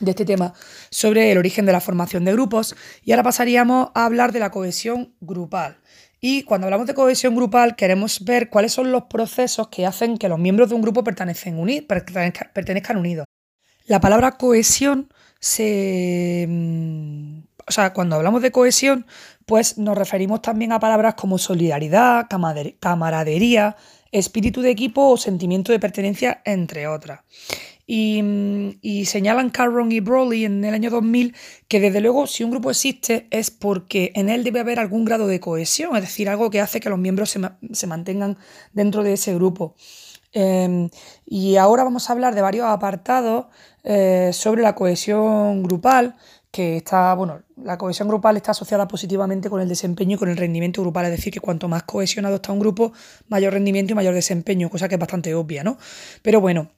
de este tema sobre el origen de la formación de grupos y ahora pasaríamos a hablar de la cohesión grupal. Y cuando hablamos de cohesión grupal, queremos ver cuáles son los procesos que hacen que los miembros de un grupo pertenezcan unidos. La palabra cohesión se... Mm, o sea, cuando hablamos de cohesión, pues nos referimos también a palabras como solidaridad, camaradería, espíritu de equipo o sentimiento de pertenencia, entre otras. Y, mm, y, señalan Carron y Broly en el año 2000 que desde luego si un grupo existe es porque en él debe haber algún grado de cohesión, es decir, algo que hace que los miembros se, se mantengan dentro de ese grupo. Em, y ahora vamos a hablar de varios apartados eh, sobre la cohesión grupal, que está, bueno, la cohesión grupal está asociada positivamente con el desempeño y con el rendimiento grupal, es decir, que cuanto más cohesionado está un grupo, mayor rendimiento y mayor desempeño, cosa que es bastante obvia, ¿no? Pero bueno,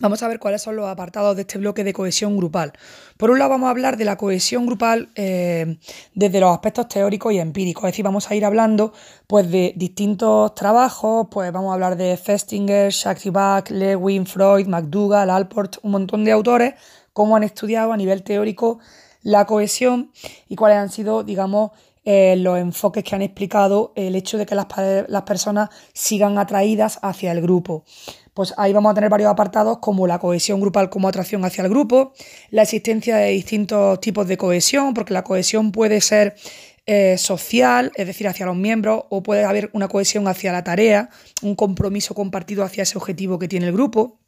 Vamos a ver cuáles son los apartados de este bloque de cohesión grupal. Por un lado vamos a hablar de la cohesión grupal eh, desde los aspectos teóricos y empíricos, es decir, vamos a ir hablando pues, de distintos trabajos, pues vamos a hablar de Festinger, Bach, Lewin, Freud, McDougall, Alport, un montón de autores, cómo han estudiado a nivel teórico la cohesión y cuáles han sido, digamos, eh, los enfoques que han explicado el hecho de que las personas sigan atraídas hacia el grupo pues ahí vamos a tener varios apartados como la cohesión grupal como atracción hacia el grupo, la existencia de distintos tipos de cohesión, porque la cohesión puede ser eh, social, es decir, hacia los miembros, o puede haber una cohesión hacia la tarea, un compromiso compartido hacia ese objetivo que tiene el grupo.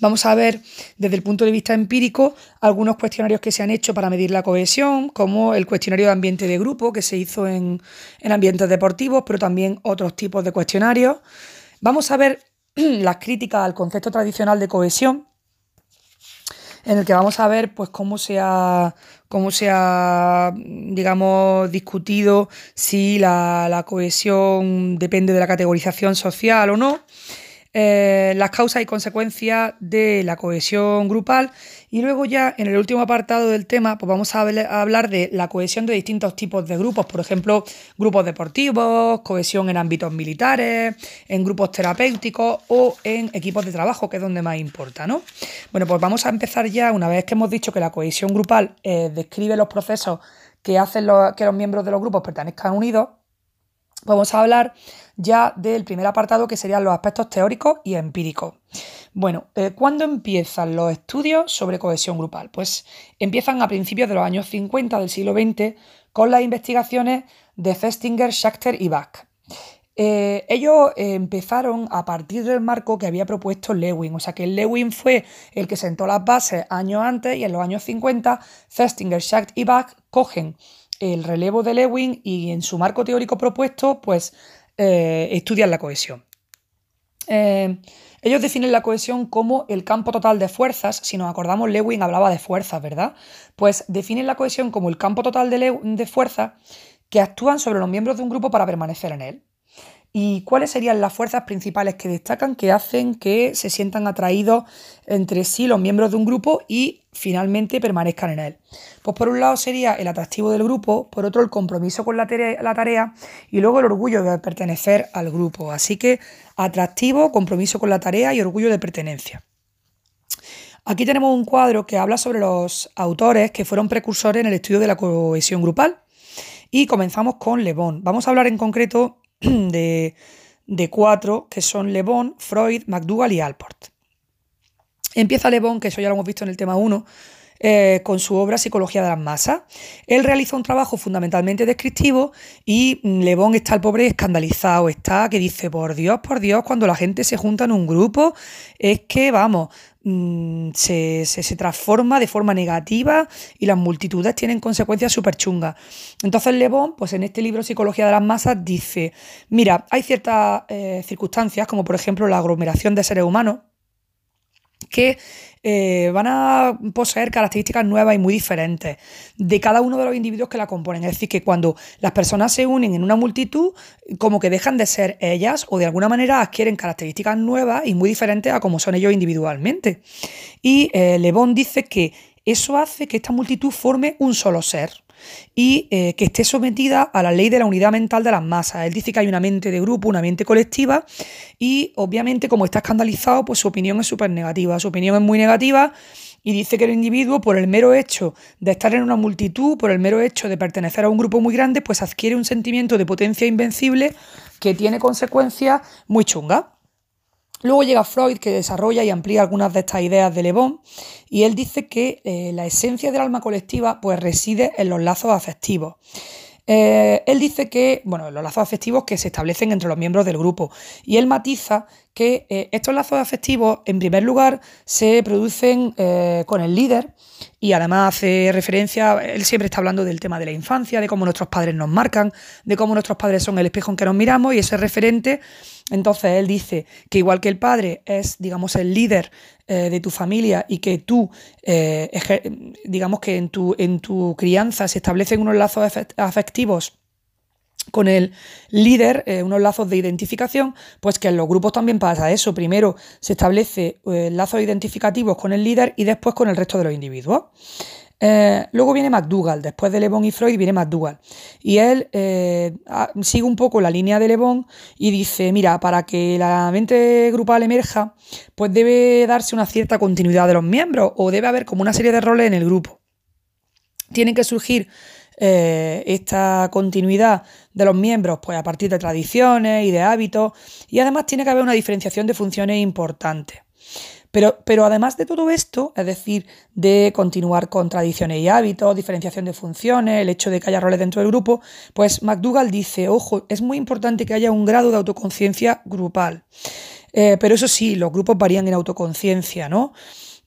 Vamos a ver desde el punto de vista empírico algunos cuestionarios que se han hecho para medir la cohesión, como el cuestionario de ambiente de grupo que se hizo en, en ambientes deportivos, pero también otros tipos de cuestionarios. Vamos a ver <clears throat> las críticas al concepto tradicional de cohesión, en el que vamos a ver pues cómo se ha, cómo se digamos, discutido si la, la cohesión depende de la categorización social o no. Eh, las causas y consecuencias de la cohesión grupal y luego ya en el último apartado del tema pues vamos a, hablar de la cohesión de distintos tipos de grupos, por ejemplo, grupos deportivos, cohesión en ámbitos militares, en grupos terapéuticos o en equipos de trabajo, que es donde más importa, ¿no? Bueno, pues vamos a empezar ya, una vez que hemos dicho que la cohesión grupal eh, describe los procesos que hacen que los miembros de los grupos pertenezcan unidos, vamos a hablar ya del primer apartado que serían los aspectos teóricos y empíricos. Bueno, eh, ¿cuándo empiezan los estudios sobre cohesión grupal? Pues empiezan a principios de los años 50 del siglo XX con las investigaciones de Festinger, Schachter y Bach. Eh, ellos empezaron a partir del marco que había propuesto Lewin, o sea que Lewin fue el que sentó las bases años antes y en los años 50 Festinger, Schachter y Bach cogen el relevo de Lewin y en su marco teórico propuesto pues eh, estudian la cohesión. Eh, ellos definen la cohesión como el campo total de fuerzas. Si nos acordamos, Lewin hablaba de fuerzas, ¿verdad? Pues definen la cohesión como el campo total de, de fuerzas que actúan sobre los miembros de un grupo para permanecer en él y cuáles serían las fuerzas principales que destacan que hacen que se sientan atraídos entre sí los miembros de un grupo y finalmente permanezcan en él. Pues por un lado sería el atractivo del grupo, por otro el compromiso con la tarea, y luego el orgullo de pertenecer al grupo. Así que atractivo, compromiso con la tarea y orgullo de pertenencia. Aquí tenemos un cuadro que habla sobre los autores que fueron precursores en el estudio de la cohesión grupal. Y comenzamos con Le Bon. Vamos a hablar en concreto <clears throat> de, cuatro, que son Le Bon, Freud, McDougall y Alport. Empieza Le Bon, que eso ya lo hemos visto en el tema 1, eh, con su obra Psicología de las Masas. Él realiza un trabajo fundamentalmente descriptivo y Le Bon está el pobre escandalizado, está que dice, por Dios, por Dios, cuando la gente se junta en un grupo, es que, vamos, Mm, se, transforma de forma negativa y las multitudes tienen consecuencias súper chungas. Entonces Le Bon, pues en este libro Psicología de las Masas, dice, mira, hay ciertas eh, circunstancias, como por ejemplo la aglomeración de seres humanos, que eh, van a poseer características nuevas y muy diferentes de cada uno de los individuos que la componen. Es decir, que cuando las personas se unen en una multitud, como que dejan de ser ellas o de alguna manera adquieren características nuevas y muy diferentes a como son ellos individualmente. Y eh, dice que eso hace que esta multitud forme un solo ser y eh, que esté sometida a la ley de la unidad mental de las masas. Él dice que hay una mente de grupo, una mente colectiva y obviamente como está escandalizado, pues su opinión es súper negativa. Su opinión es muy negativa y dice que el individuo, por el mero hecho de estar en una multitud, por el mero hecho de pertenecer a un grupo muy grande, pues adquiere un sentimiento de potencia invencible que tiene consecuencias muy chungas. Luego llega Freud que desarrolla y amplía algunas de estas ideas de Le Bon y él dice que eh, la esencia del alma colectiva pues reside en los lazos afectivos. Eh, él dice que, bueno, los lazos afectivos que se establecen entre los miembros del grupo. Y él matiza que eh, estos lazos afectivos, en primer lugar, se producen con el líder y además hace referencia, él siempre está hablando del tema de la infancia, de cómo nuestros padres nos marcan, de cómo nuestros padres son el espejo en que nos miramos y ese referente. Entonces él dice que igual que el padre es, digamos, el líder de tu familia y que tú, digamos que en tu, en tu crianza se establecen unos lazos afectivos con el líder, eh, unos lazos de identificación, pues que en los grupos también pasa eso. Primero se establece eh, lazos identificativos con el líder y después con el resto de los individuos. Eh, luego viene McDougall, después de Le Bon y Freud viene McDougall. Y él sigue un poco la línea de Le Bon y dice, mira, para que la mente grupal emerja, pues debe darse una cierta continuidad de los miembros o debe haber como una serie de roles en el grupo. Tienen que surgir eh, esta continuidad de los miembros pues a partir de tradiciones y de hábitos y además tiene que haber una diferenciación de funciones importante. Pero, pero, además de todo esto, es decir, de continuar con tradiciones y hábitos, diferenciación de funciones, el hecho de que haya roles dentro del grupo, pues McDougall dice, ojo, es muy importante que haya un grado de autoconciencia grupal. Eh, pero eso sí, los grupos varían en autoconciencia, ¿no?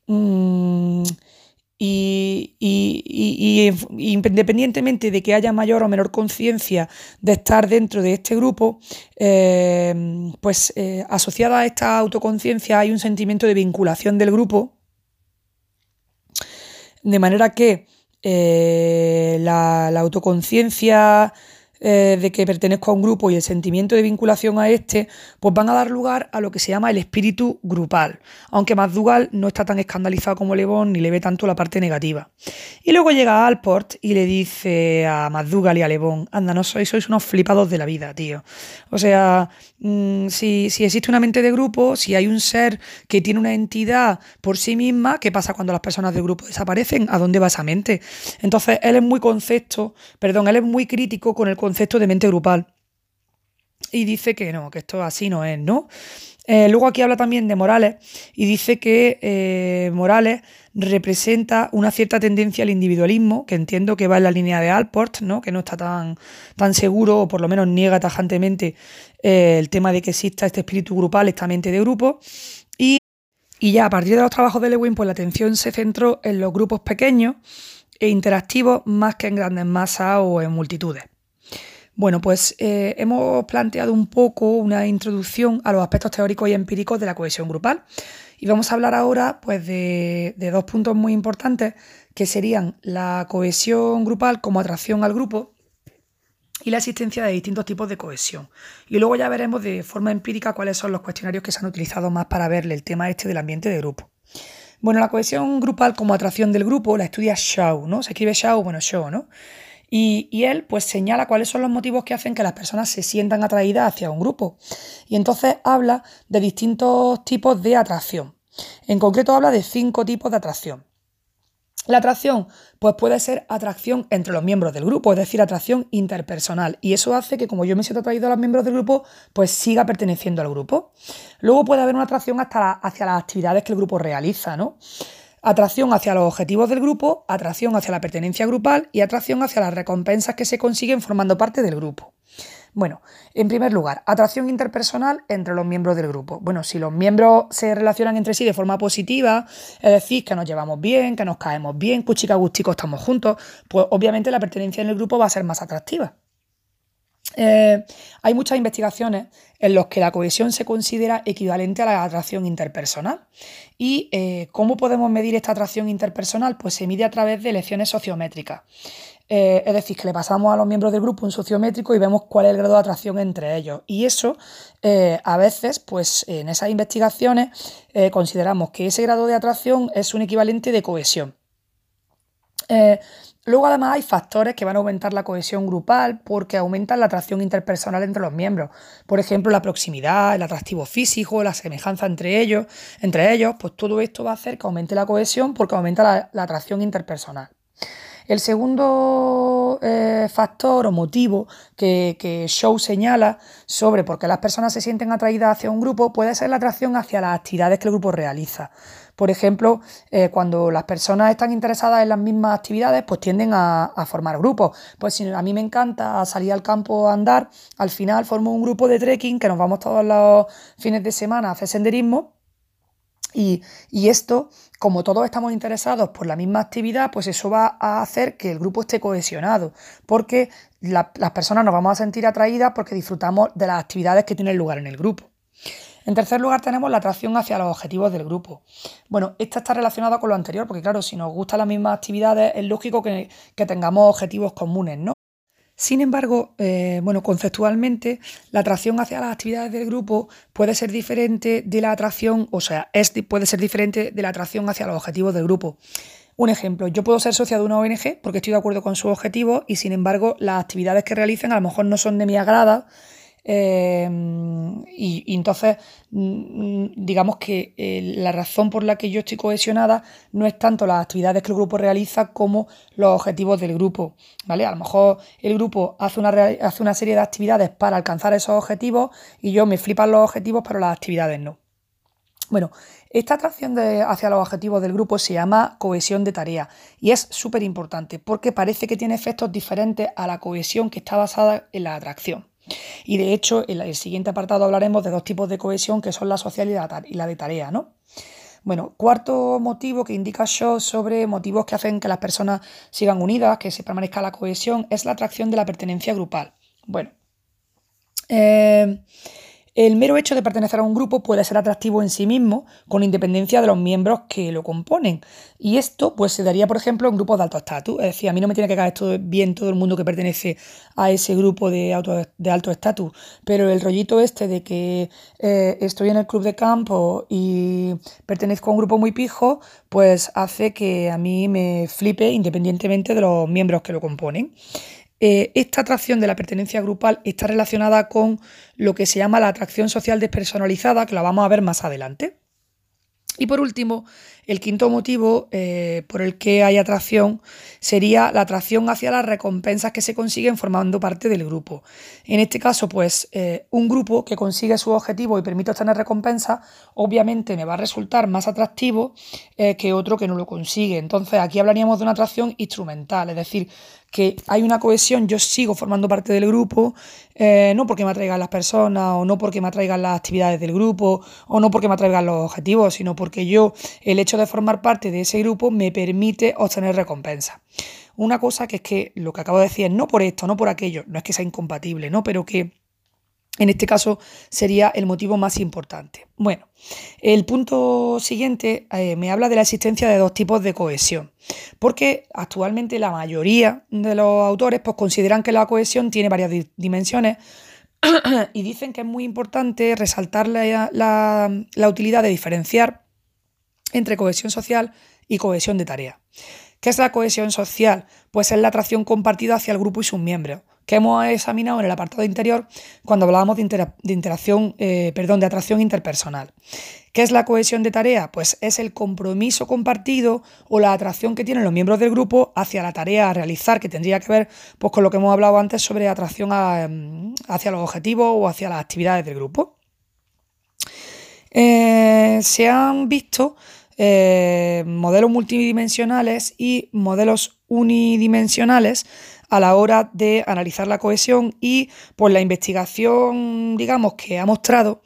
Mm, y, independientemente de que haya mayor o menor conciencia de estar dentro de este grupo, eh, pues eh, asociada a esta autoconciencia hay un sentimiento de vinculación del grupo, de manera que eh, la, la autoconciencia eh, de que pertenezco a un grupo y el sentimiento de vinculación a este, pues van a dar lugar a lo que se llama el espíritu grupal, aunque McDougall no está tan escandalizado como Le Bon ni le ve tanto la parte negativa. Y luego llega Alport y le dice a McDougall y a Le Bon, anda, no sois, sois unos flipados de la vida, tío. O sea, mm, si, si existe una mente de grupo, si hay un ser que tiene una entidad por sí misma, ¿qué pasa cuando las personas del grupo desaparecen? ¿A dónde va esa mente? Entonces, él es muy concepto, perdón, él es muy crítico con el concepto de mente grupal. Y dice que no, que esto así no es, ¿no? Eh, luego aquí habla también de Morales y dice que eh, Morales representa una cierta tendencia al individualismo, que entiendo que va en la línea de Alport, ¿no? que no está tan, tan seguro, o por lo menos niega tajantemente eh, el tema de que exista este espíritu grupal, esta mente de grupo. Y, y ya a partir de los trabajos de Lewin, pues la atención se centró en los grupos pequeños e interactivos más que en grandes masas o en multitudes. Bueno, pues eh, hemos planteado un poco una introducción a los aspectos teóricos y empíricos de la cohesión grupal y vamos a hablar ahora pues, de, dos puntos muy importantes que serían la cohesión grupal como atracción al grupo y la existencia de distintos tipos de cohesión. Y luego ya veremos de forma empírica cuáles son los cuestionarios que se han utilizado más para verle el tema este del ambiente de grupo. Bueno, la cohesión grupal como atracción del grupo la estudia Shaw, ¿no? Se escribe Shaw, bueno, Shaw, ¿no? Y, él pues señala cuáles son los motivos que hacen que las personas se sientan atraídas hacia un grupo. Y entonces habla de distintos tipos de atracción. En concreto habla de cinco tipos de atracción. La atracción, pues puede ser atracción entre los miembros del grupo, es decir, atracción interpersonal. Y eso hace que como yo me siento atraído a los miembros del grupo, pues siga perteneciendo al grupo. Luego puede haber una atracción hasta hacia las actividades que el grupo realiza, ¿no? Atracción hacia los objetivos del grupo, atracción hacia la pertenencia grupal y atracción hacia las recompensas que se consiguen formando parte del grupo. Bueno, en primer lugar, atracción interpersonal entre los miembros del grupo. Bueno, si los miembros se relacionan entre sí de forma positiva, es decir, que nos llevamos bien, que nos caemos bien, cuchica gustico estamos juntos, pues obviamente la pertenencia en el grupo va a ser más atractiva. Eh, hay muchas investigaciones en las que la cohesión se considera equivalente a la atracción interpersonal. ¿Y eh, cómo podemos medir esta atracción interpersonal? Pues se mide a través de lecciones sociométricas. Eh, es decir, que le pasamos a los miembros del grupo un sociométrico y vemos cuál es el grado de atracción entre ellos. Y eso, a veces, pues en esas investigaciones consideramos que ese grado de atracción es un equivalente de cohesión. Luego además hay factores que van a aumentar la cohesión grupal porque aumentan la atracción interpersonal entre los miembros. Por ejemplo, la proximidad, el atractivo físico, la semejanza entre ellos, entre ellos, pues todo esto va a hacer que aumente la cohesión porque aumenta la, atracción interpersonal. El segundo eh, factor o motivo que, que Show señala sobre por qué las personas se sienten atraídas hacia un grupo puede ser la atracción hacia las actividades que el grupo realiza. Por ejemplo, eh, cuando las personas están interesadas en las mismas actividades, pues tienden a, formar grupos. Pues si a mí me encanta salir al campo a andar, al final formo un grupo de trekking que nos vamos todos los fines de semana a hacer senderismo. Y, esto, como todos estamos interesados por la misma actividad, pues eso va a hacer que el grupo esté cohesionado, porque las personas nos vamos a sentir atraídas porque disfrutamos de las actividades que tienen lugar en el grupo. En tercer lugar tenemos la atracción hacia los objetivos del grupo. Bueno, esta está relacionada con lo anterior, porque claro, si nos gustan las mismas actividades, es lógico que, tengamos objetivos comunes, ¿no? Sin embargo, eh, bueno, conceptualmente, la atracción hacia las actividades del grupo puede ser diferente de la atracción, o sea, es, puede ser diferente de la atracción hacia los objetivos del grupo. Un ejemplo, yo puedo ser socio de una ONG porque estoy de acuerdo con sus objetivos y sin embargo las actividades que realicen a lo mejor no son de mi agrada Em, y, entonces, mm, digamos que eh, la razón por la que yo estoy cohesionada no es tanto las actividades que el grupo realiza como los objetivos del grupo. ¿vale? A lo mejor el grupo hace una, hace una serie de actividades para alcanzar esos objetivos y yo me flipan los objetivos, pero las actividades no. Bueno, esta atracción hacia los objetivos del grupo se llama cohesión de tarea y es súper importante porque parece que tiene efectos diferentes a la cohesión que está basada en la atracción. Y de hecho, en el siguiente apartado hablaremos de dos tipos de cohesión que son la social y la de tarea, ¿no? Bueno, cuarto motivo que indica Shaw sobre motivos que hacen que las personas sigan unidas, que se permanezca la cohesión, es la atracción de la pertenencia grupal. Bueno, eh, el mero hecho de pertenecer a un grupo puede ser atractivo en sí mismo, con independencia de los miembros que lo componen. Y esto pues se daría, por ejemplo, en grupos de alto estatus. Es decir, a mí no me tiene que caer bien todo el mundo que pertenece a ese grupo de, de alto estatus. Pero el rollito este de que eh, estoy en el club de campo y pertenezco a un grupo muy pijo, pues hace que a mí me flipe independientemente de los miembros que lo componen. Eh, esta atracción de la pertenencia grupal está relacionada con lo que se llama la atracción social despersonalizada, que la vamos a ver más adelante. Y por último, el quinto motivo eh, por el que hay atracción sería la atracción hacia las recompensas que se consiguen formando parte del grupo. En este caso, pues eh, un grupo que consigue su objetivo y permite obtener recompensas, obviamente me va a resultar más atractivo que otro que no lo consigue. Entonces aquí hablaríamos de una atracción instrumental, es decir, que hay una cohesión, yo sigo formando parte del grupo, no porque me atraigan las personas o no porque me atraigan las actividades del grupo o no porque me atraigan los objetivos, sino porque yo el hecho de formar parte de ese grupo me permite obtener recompensa. Una cosa que es que lo que acabo de decir no por esto, no por aquello, no es que sea incompatible, ¿no? Pero que en este caso sería el motivo más importante. Bueno, el punto siguiente eh, me habla de la existencia de dos tipos de cohesión, porque actualmente la mayoría de los autores pues, consideran que la cohesión tiene varias dimensiones <clears throat> y dicen que es muy importante resaltar la utilidad de diferenciar entre cohesión social y cohesión de tarea. ¿Qué es la cohesión social? Pues es la atracción compartida hacia el grupo y sus miembros, que hemos examinado en el apartado interior cuando hablábamos de, interacción, eh, perdón, de atracción interpersonal. ¿Qué es la cohesión de tarea? Pues es el compromiso compartido o la atracción que tienen los miembros del grupo hacia la tarea a realizar, que tendría que ver pues, con lo que hemos hablado antes sobre atracción mm, hacia los objetivos o hacia las actividades del grupo. Eh, se han visto eh, modelos multidimensionales y modelos unidimensionales a la hora de analizar la cohesión y pues la investigación, digamos, que ha mostrado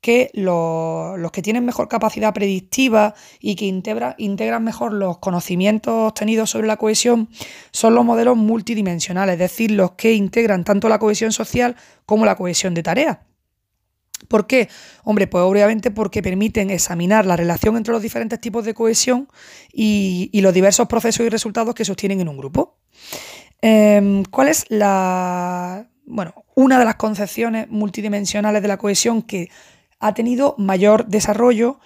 que los, que tienen mejor capacidad predictiva y que integran mejor los conocimientos obtenidos sobre la cohesión son los modelos multidimensionales, es decir, los que integran tanto la cohesión social como la cohesión de tareas. ¿Por qué? Hombre, pues obviamente porque permiten examinar la relación entre los diferentes tipos de cohesión y, los diversos procesos y resultados que sostienen en un grupo. Em, ¿Cuál es la. Bueno, una de las concepciones multidimensionales de la cohesión que ha tenido mayor desarrollo?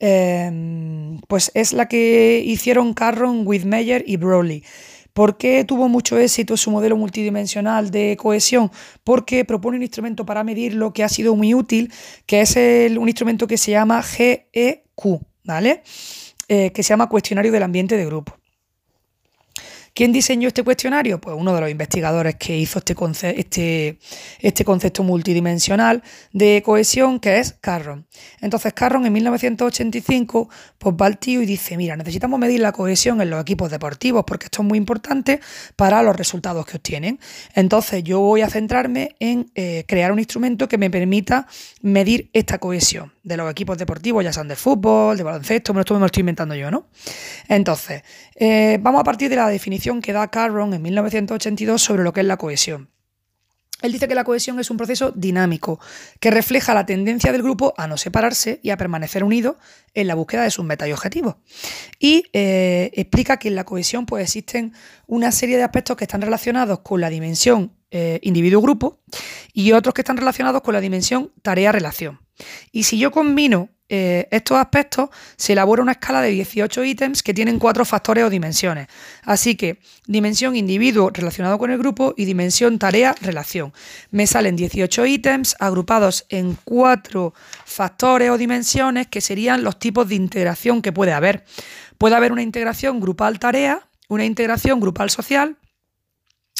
Em, pues es la que hicieron Carron, Whitmeyer y Browley. ¿Por qué tuvo mucho éxito su modelo multidimensional de cohesión? Porque propone un instrumento para medirlo que ha sido muy útil, que es un instrumento que se llama GEQ, ¿vale? Eh, que se llama Cuestionario del Ambiente de Grupo. ¿Quién diseñó este cuestionario? Pues uno de los investigadores que hizo este, este, este concepto multidimensional de cohesión, que es Carron. Entonces Carron en 1985 pues va al tío y dice, mira, necesitamos medir la cohesión en los equipos deportivos porque esto es muy importante para los resultados que obtienen. Entonces yo voy a centrarme en eh, crear un instrumento que me permita medir esta cohesión de los equipos deportivos, ya sean de fútbol, de baloncesto, me lo estoy inventando yo, ¿no? Entonces, eh, vamos a partir de la definición que da Carron en 1982 sobre lo que es la cohesión. Él dice que la cohesión es un proceso dinámico que refleja la tendencia del grupo a no separarse y a permanecer unido en la búsqueda de sus metas y objetivos. Y eh, explica que en la cohesión pues, existen una serie de aspectos que están relacionados con la dimensión eh, individuo-grupo y otros que están relacionados con la dimensión tarea-relación. Y si yo combino eh, estos aspectos, se elabora una escala de 18 ítems que tienen cuatro factores o dimensiones. Así que dimensión individuo relacionado con el grupo y dimensión tarea relación. Me salen 18 ítems agrupados en cuatro factores o dimensiones que serían los tipos de integración que puede haber. Puede haber una integración grupal tarea, una integración grupal social,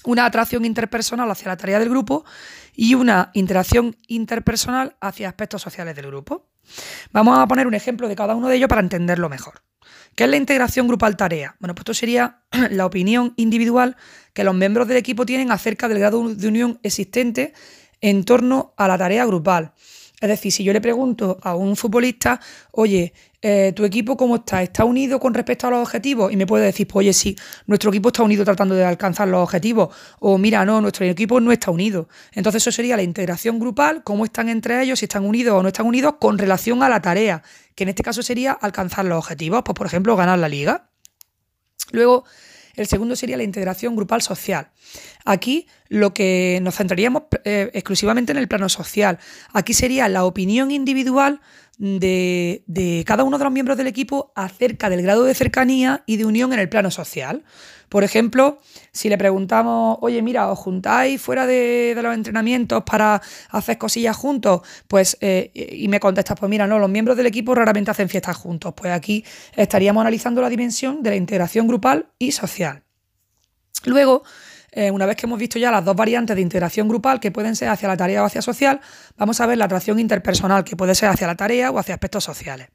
una atracción interpersonal hacia la tarea del grupo y una interacción interpersonal hacia aspectos sociales del grupo. Vamos a poner un ejemplo de cada uno de ellos para entenderlo mejor. ¿Qué es la integración grupal tarea? Bueno, pues esto sería <clears throat> la opinión individual que los miembros del equipo tienen acerca del grado de unión existente en torno a la tarea grupal. Es decir, si yo le pregunto a un futbolista, oye, eh, ¿tu equipo cómo está? ¿Está unido con respecto a los objetivos? Y me puede decir, pues oye, sí, nuestro equipo está unido tratando de alcanzar los objetivos. O mira, no, nuestro equipo no está unido. Entonces eso sería la integración grupal, cómo están entre ellos, si están unidos o no están unidos con relación a la tarea, que en este caso sería alcanzar los objetivos, pues por ejemplo, ganar la liga. Luego, el segundo sería la integración grupal social. Aquí lo que nos centraríamos eh, exclusivamente en el plano social. Aquí sería la opinión individual de, de, cada uno de los miembros del equipo acerca del grado de cercanía y de unión en el plano social. Por ejemplo, si le preguntamos, oye, mira, os juntáis fuera de, los entrenamientos para hacer cosillas juntos, pues, eh, y me contestas, pues mira, no, los miembros del equipo raramente hacen fiestas juntos. Pues aquí estaríamos analizando la dimensión de la integración grupal y social. Luego, eh, una vez que hemos visto ya las dos variantes de integración grupal, que pueden ser hacia la tarea o hacia social, vamos a ver la atracción interpersonal, que puede ser hacia la tarea o hacia aspectos sociales.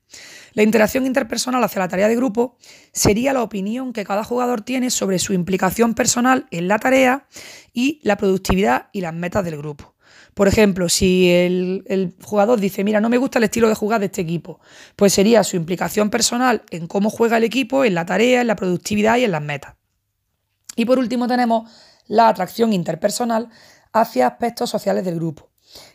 La interacción interpersonal hacia la tarea de grupo sería la opinión que cada jugador tiene sobre su implicación personal en la tarea y la productividad y las metas del grupo. Por ejemplo, si el, el, jugador dice, mira, no me gusta el estilo de jugar de este equipo, pues sería su implicación personal en cómo juega el equipo, en la tarea, en la productividad y en las metas. Y por último tenemos la atracción interpersonal hacia aspectos sociales del grupo.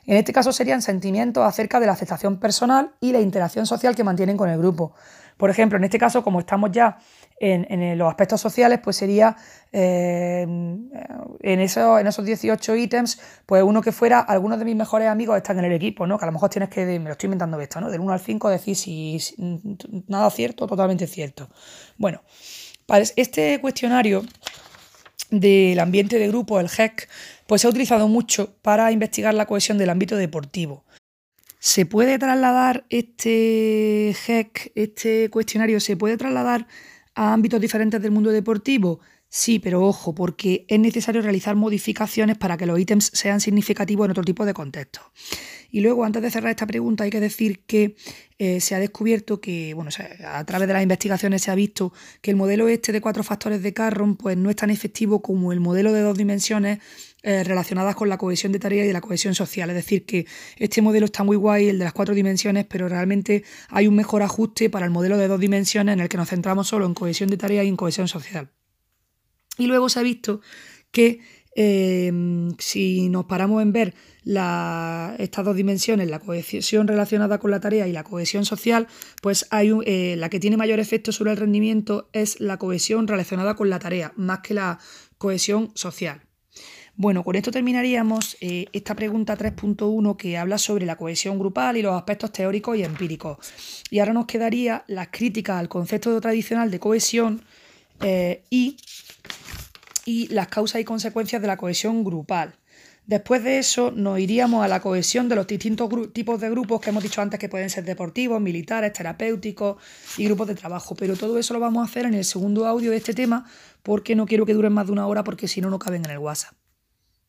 En este caso serían sentimientos acerca de la aceptación personal y la interacción social que mantienen con el grupo. Por ejemplo, en este caso, como estamos ya en, los aspectos sociales, pues sería eh, en, eso, en esos 18 ítems, pues uno que fuera, algunos de mis mejores amigos están en el equipo, ¿no? Que a lo mejor tienes que, me lo estoy inventando esto, ¿no? Del 1 al 5 decir si, nada cierto, totalmente cierto. Bueno, este cuestionario del ambiente de grupo, el GEC, pues se ha utilizado mucho para investigar la cohesión del ámbito deportivo. ¿Se puede trasladar este GEC, este cuestionario, se puede trasladar a ámbitos diferentes del mundo deportivo? Sí, pero ojo, porque es necesario realizar modificaciones para que los ítems sean significativos en otro tipo de contextos. Y luego, antes de cerrar esta pregunta, hay que decir que eh, se ha descubierto que, bueno, a través de las investigaciones se ha visto que el modelo este de cuatro factores de Carron pues, no es tan efectivo como el modelo de dos dimensiones eh, relacionadas con la cohesión de tareas y la cohesión social. Es decir, que este modelo está muy guay, el de las cuatro dimensiones, pero realmente hay un mejor ajuste para el modelo de dos dimensiones en el que nos centramos solo en cohesión de tareas y en cohesión social. Y luego se ha visto que eh, si nos paramos en ver estas dos dimensiones, la cohesión relacionada con la tarea y la cohesión social, pues hay eh, la que tiene mayor efecto sobre el rendimiento es la cohesión relacionada con la tarea, más que la cohesión social. Bueno, con esto terminaríamos eh, esta pregunta 3.1 que habla sobre la cohesión grupal y los aspectos teóricos y empíricos. Y ahora nos quedaría las críticas al concepto tradicional de cohesión y y las causas y consecuencias de la cohesión grupal. Después de eso nos iríamos a la cohesión de los distintos tipos de grupos que hemos dicho antes que pueden ser deportivos, militares, terapéuticos y grupos de trabajo. Pero todo eso lo vamos a hacer en el segundo audio de este tema porque no quiero que duren más de una hora porque si no, no caben en el WhatsApp.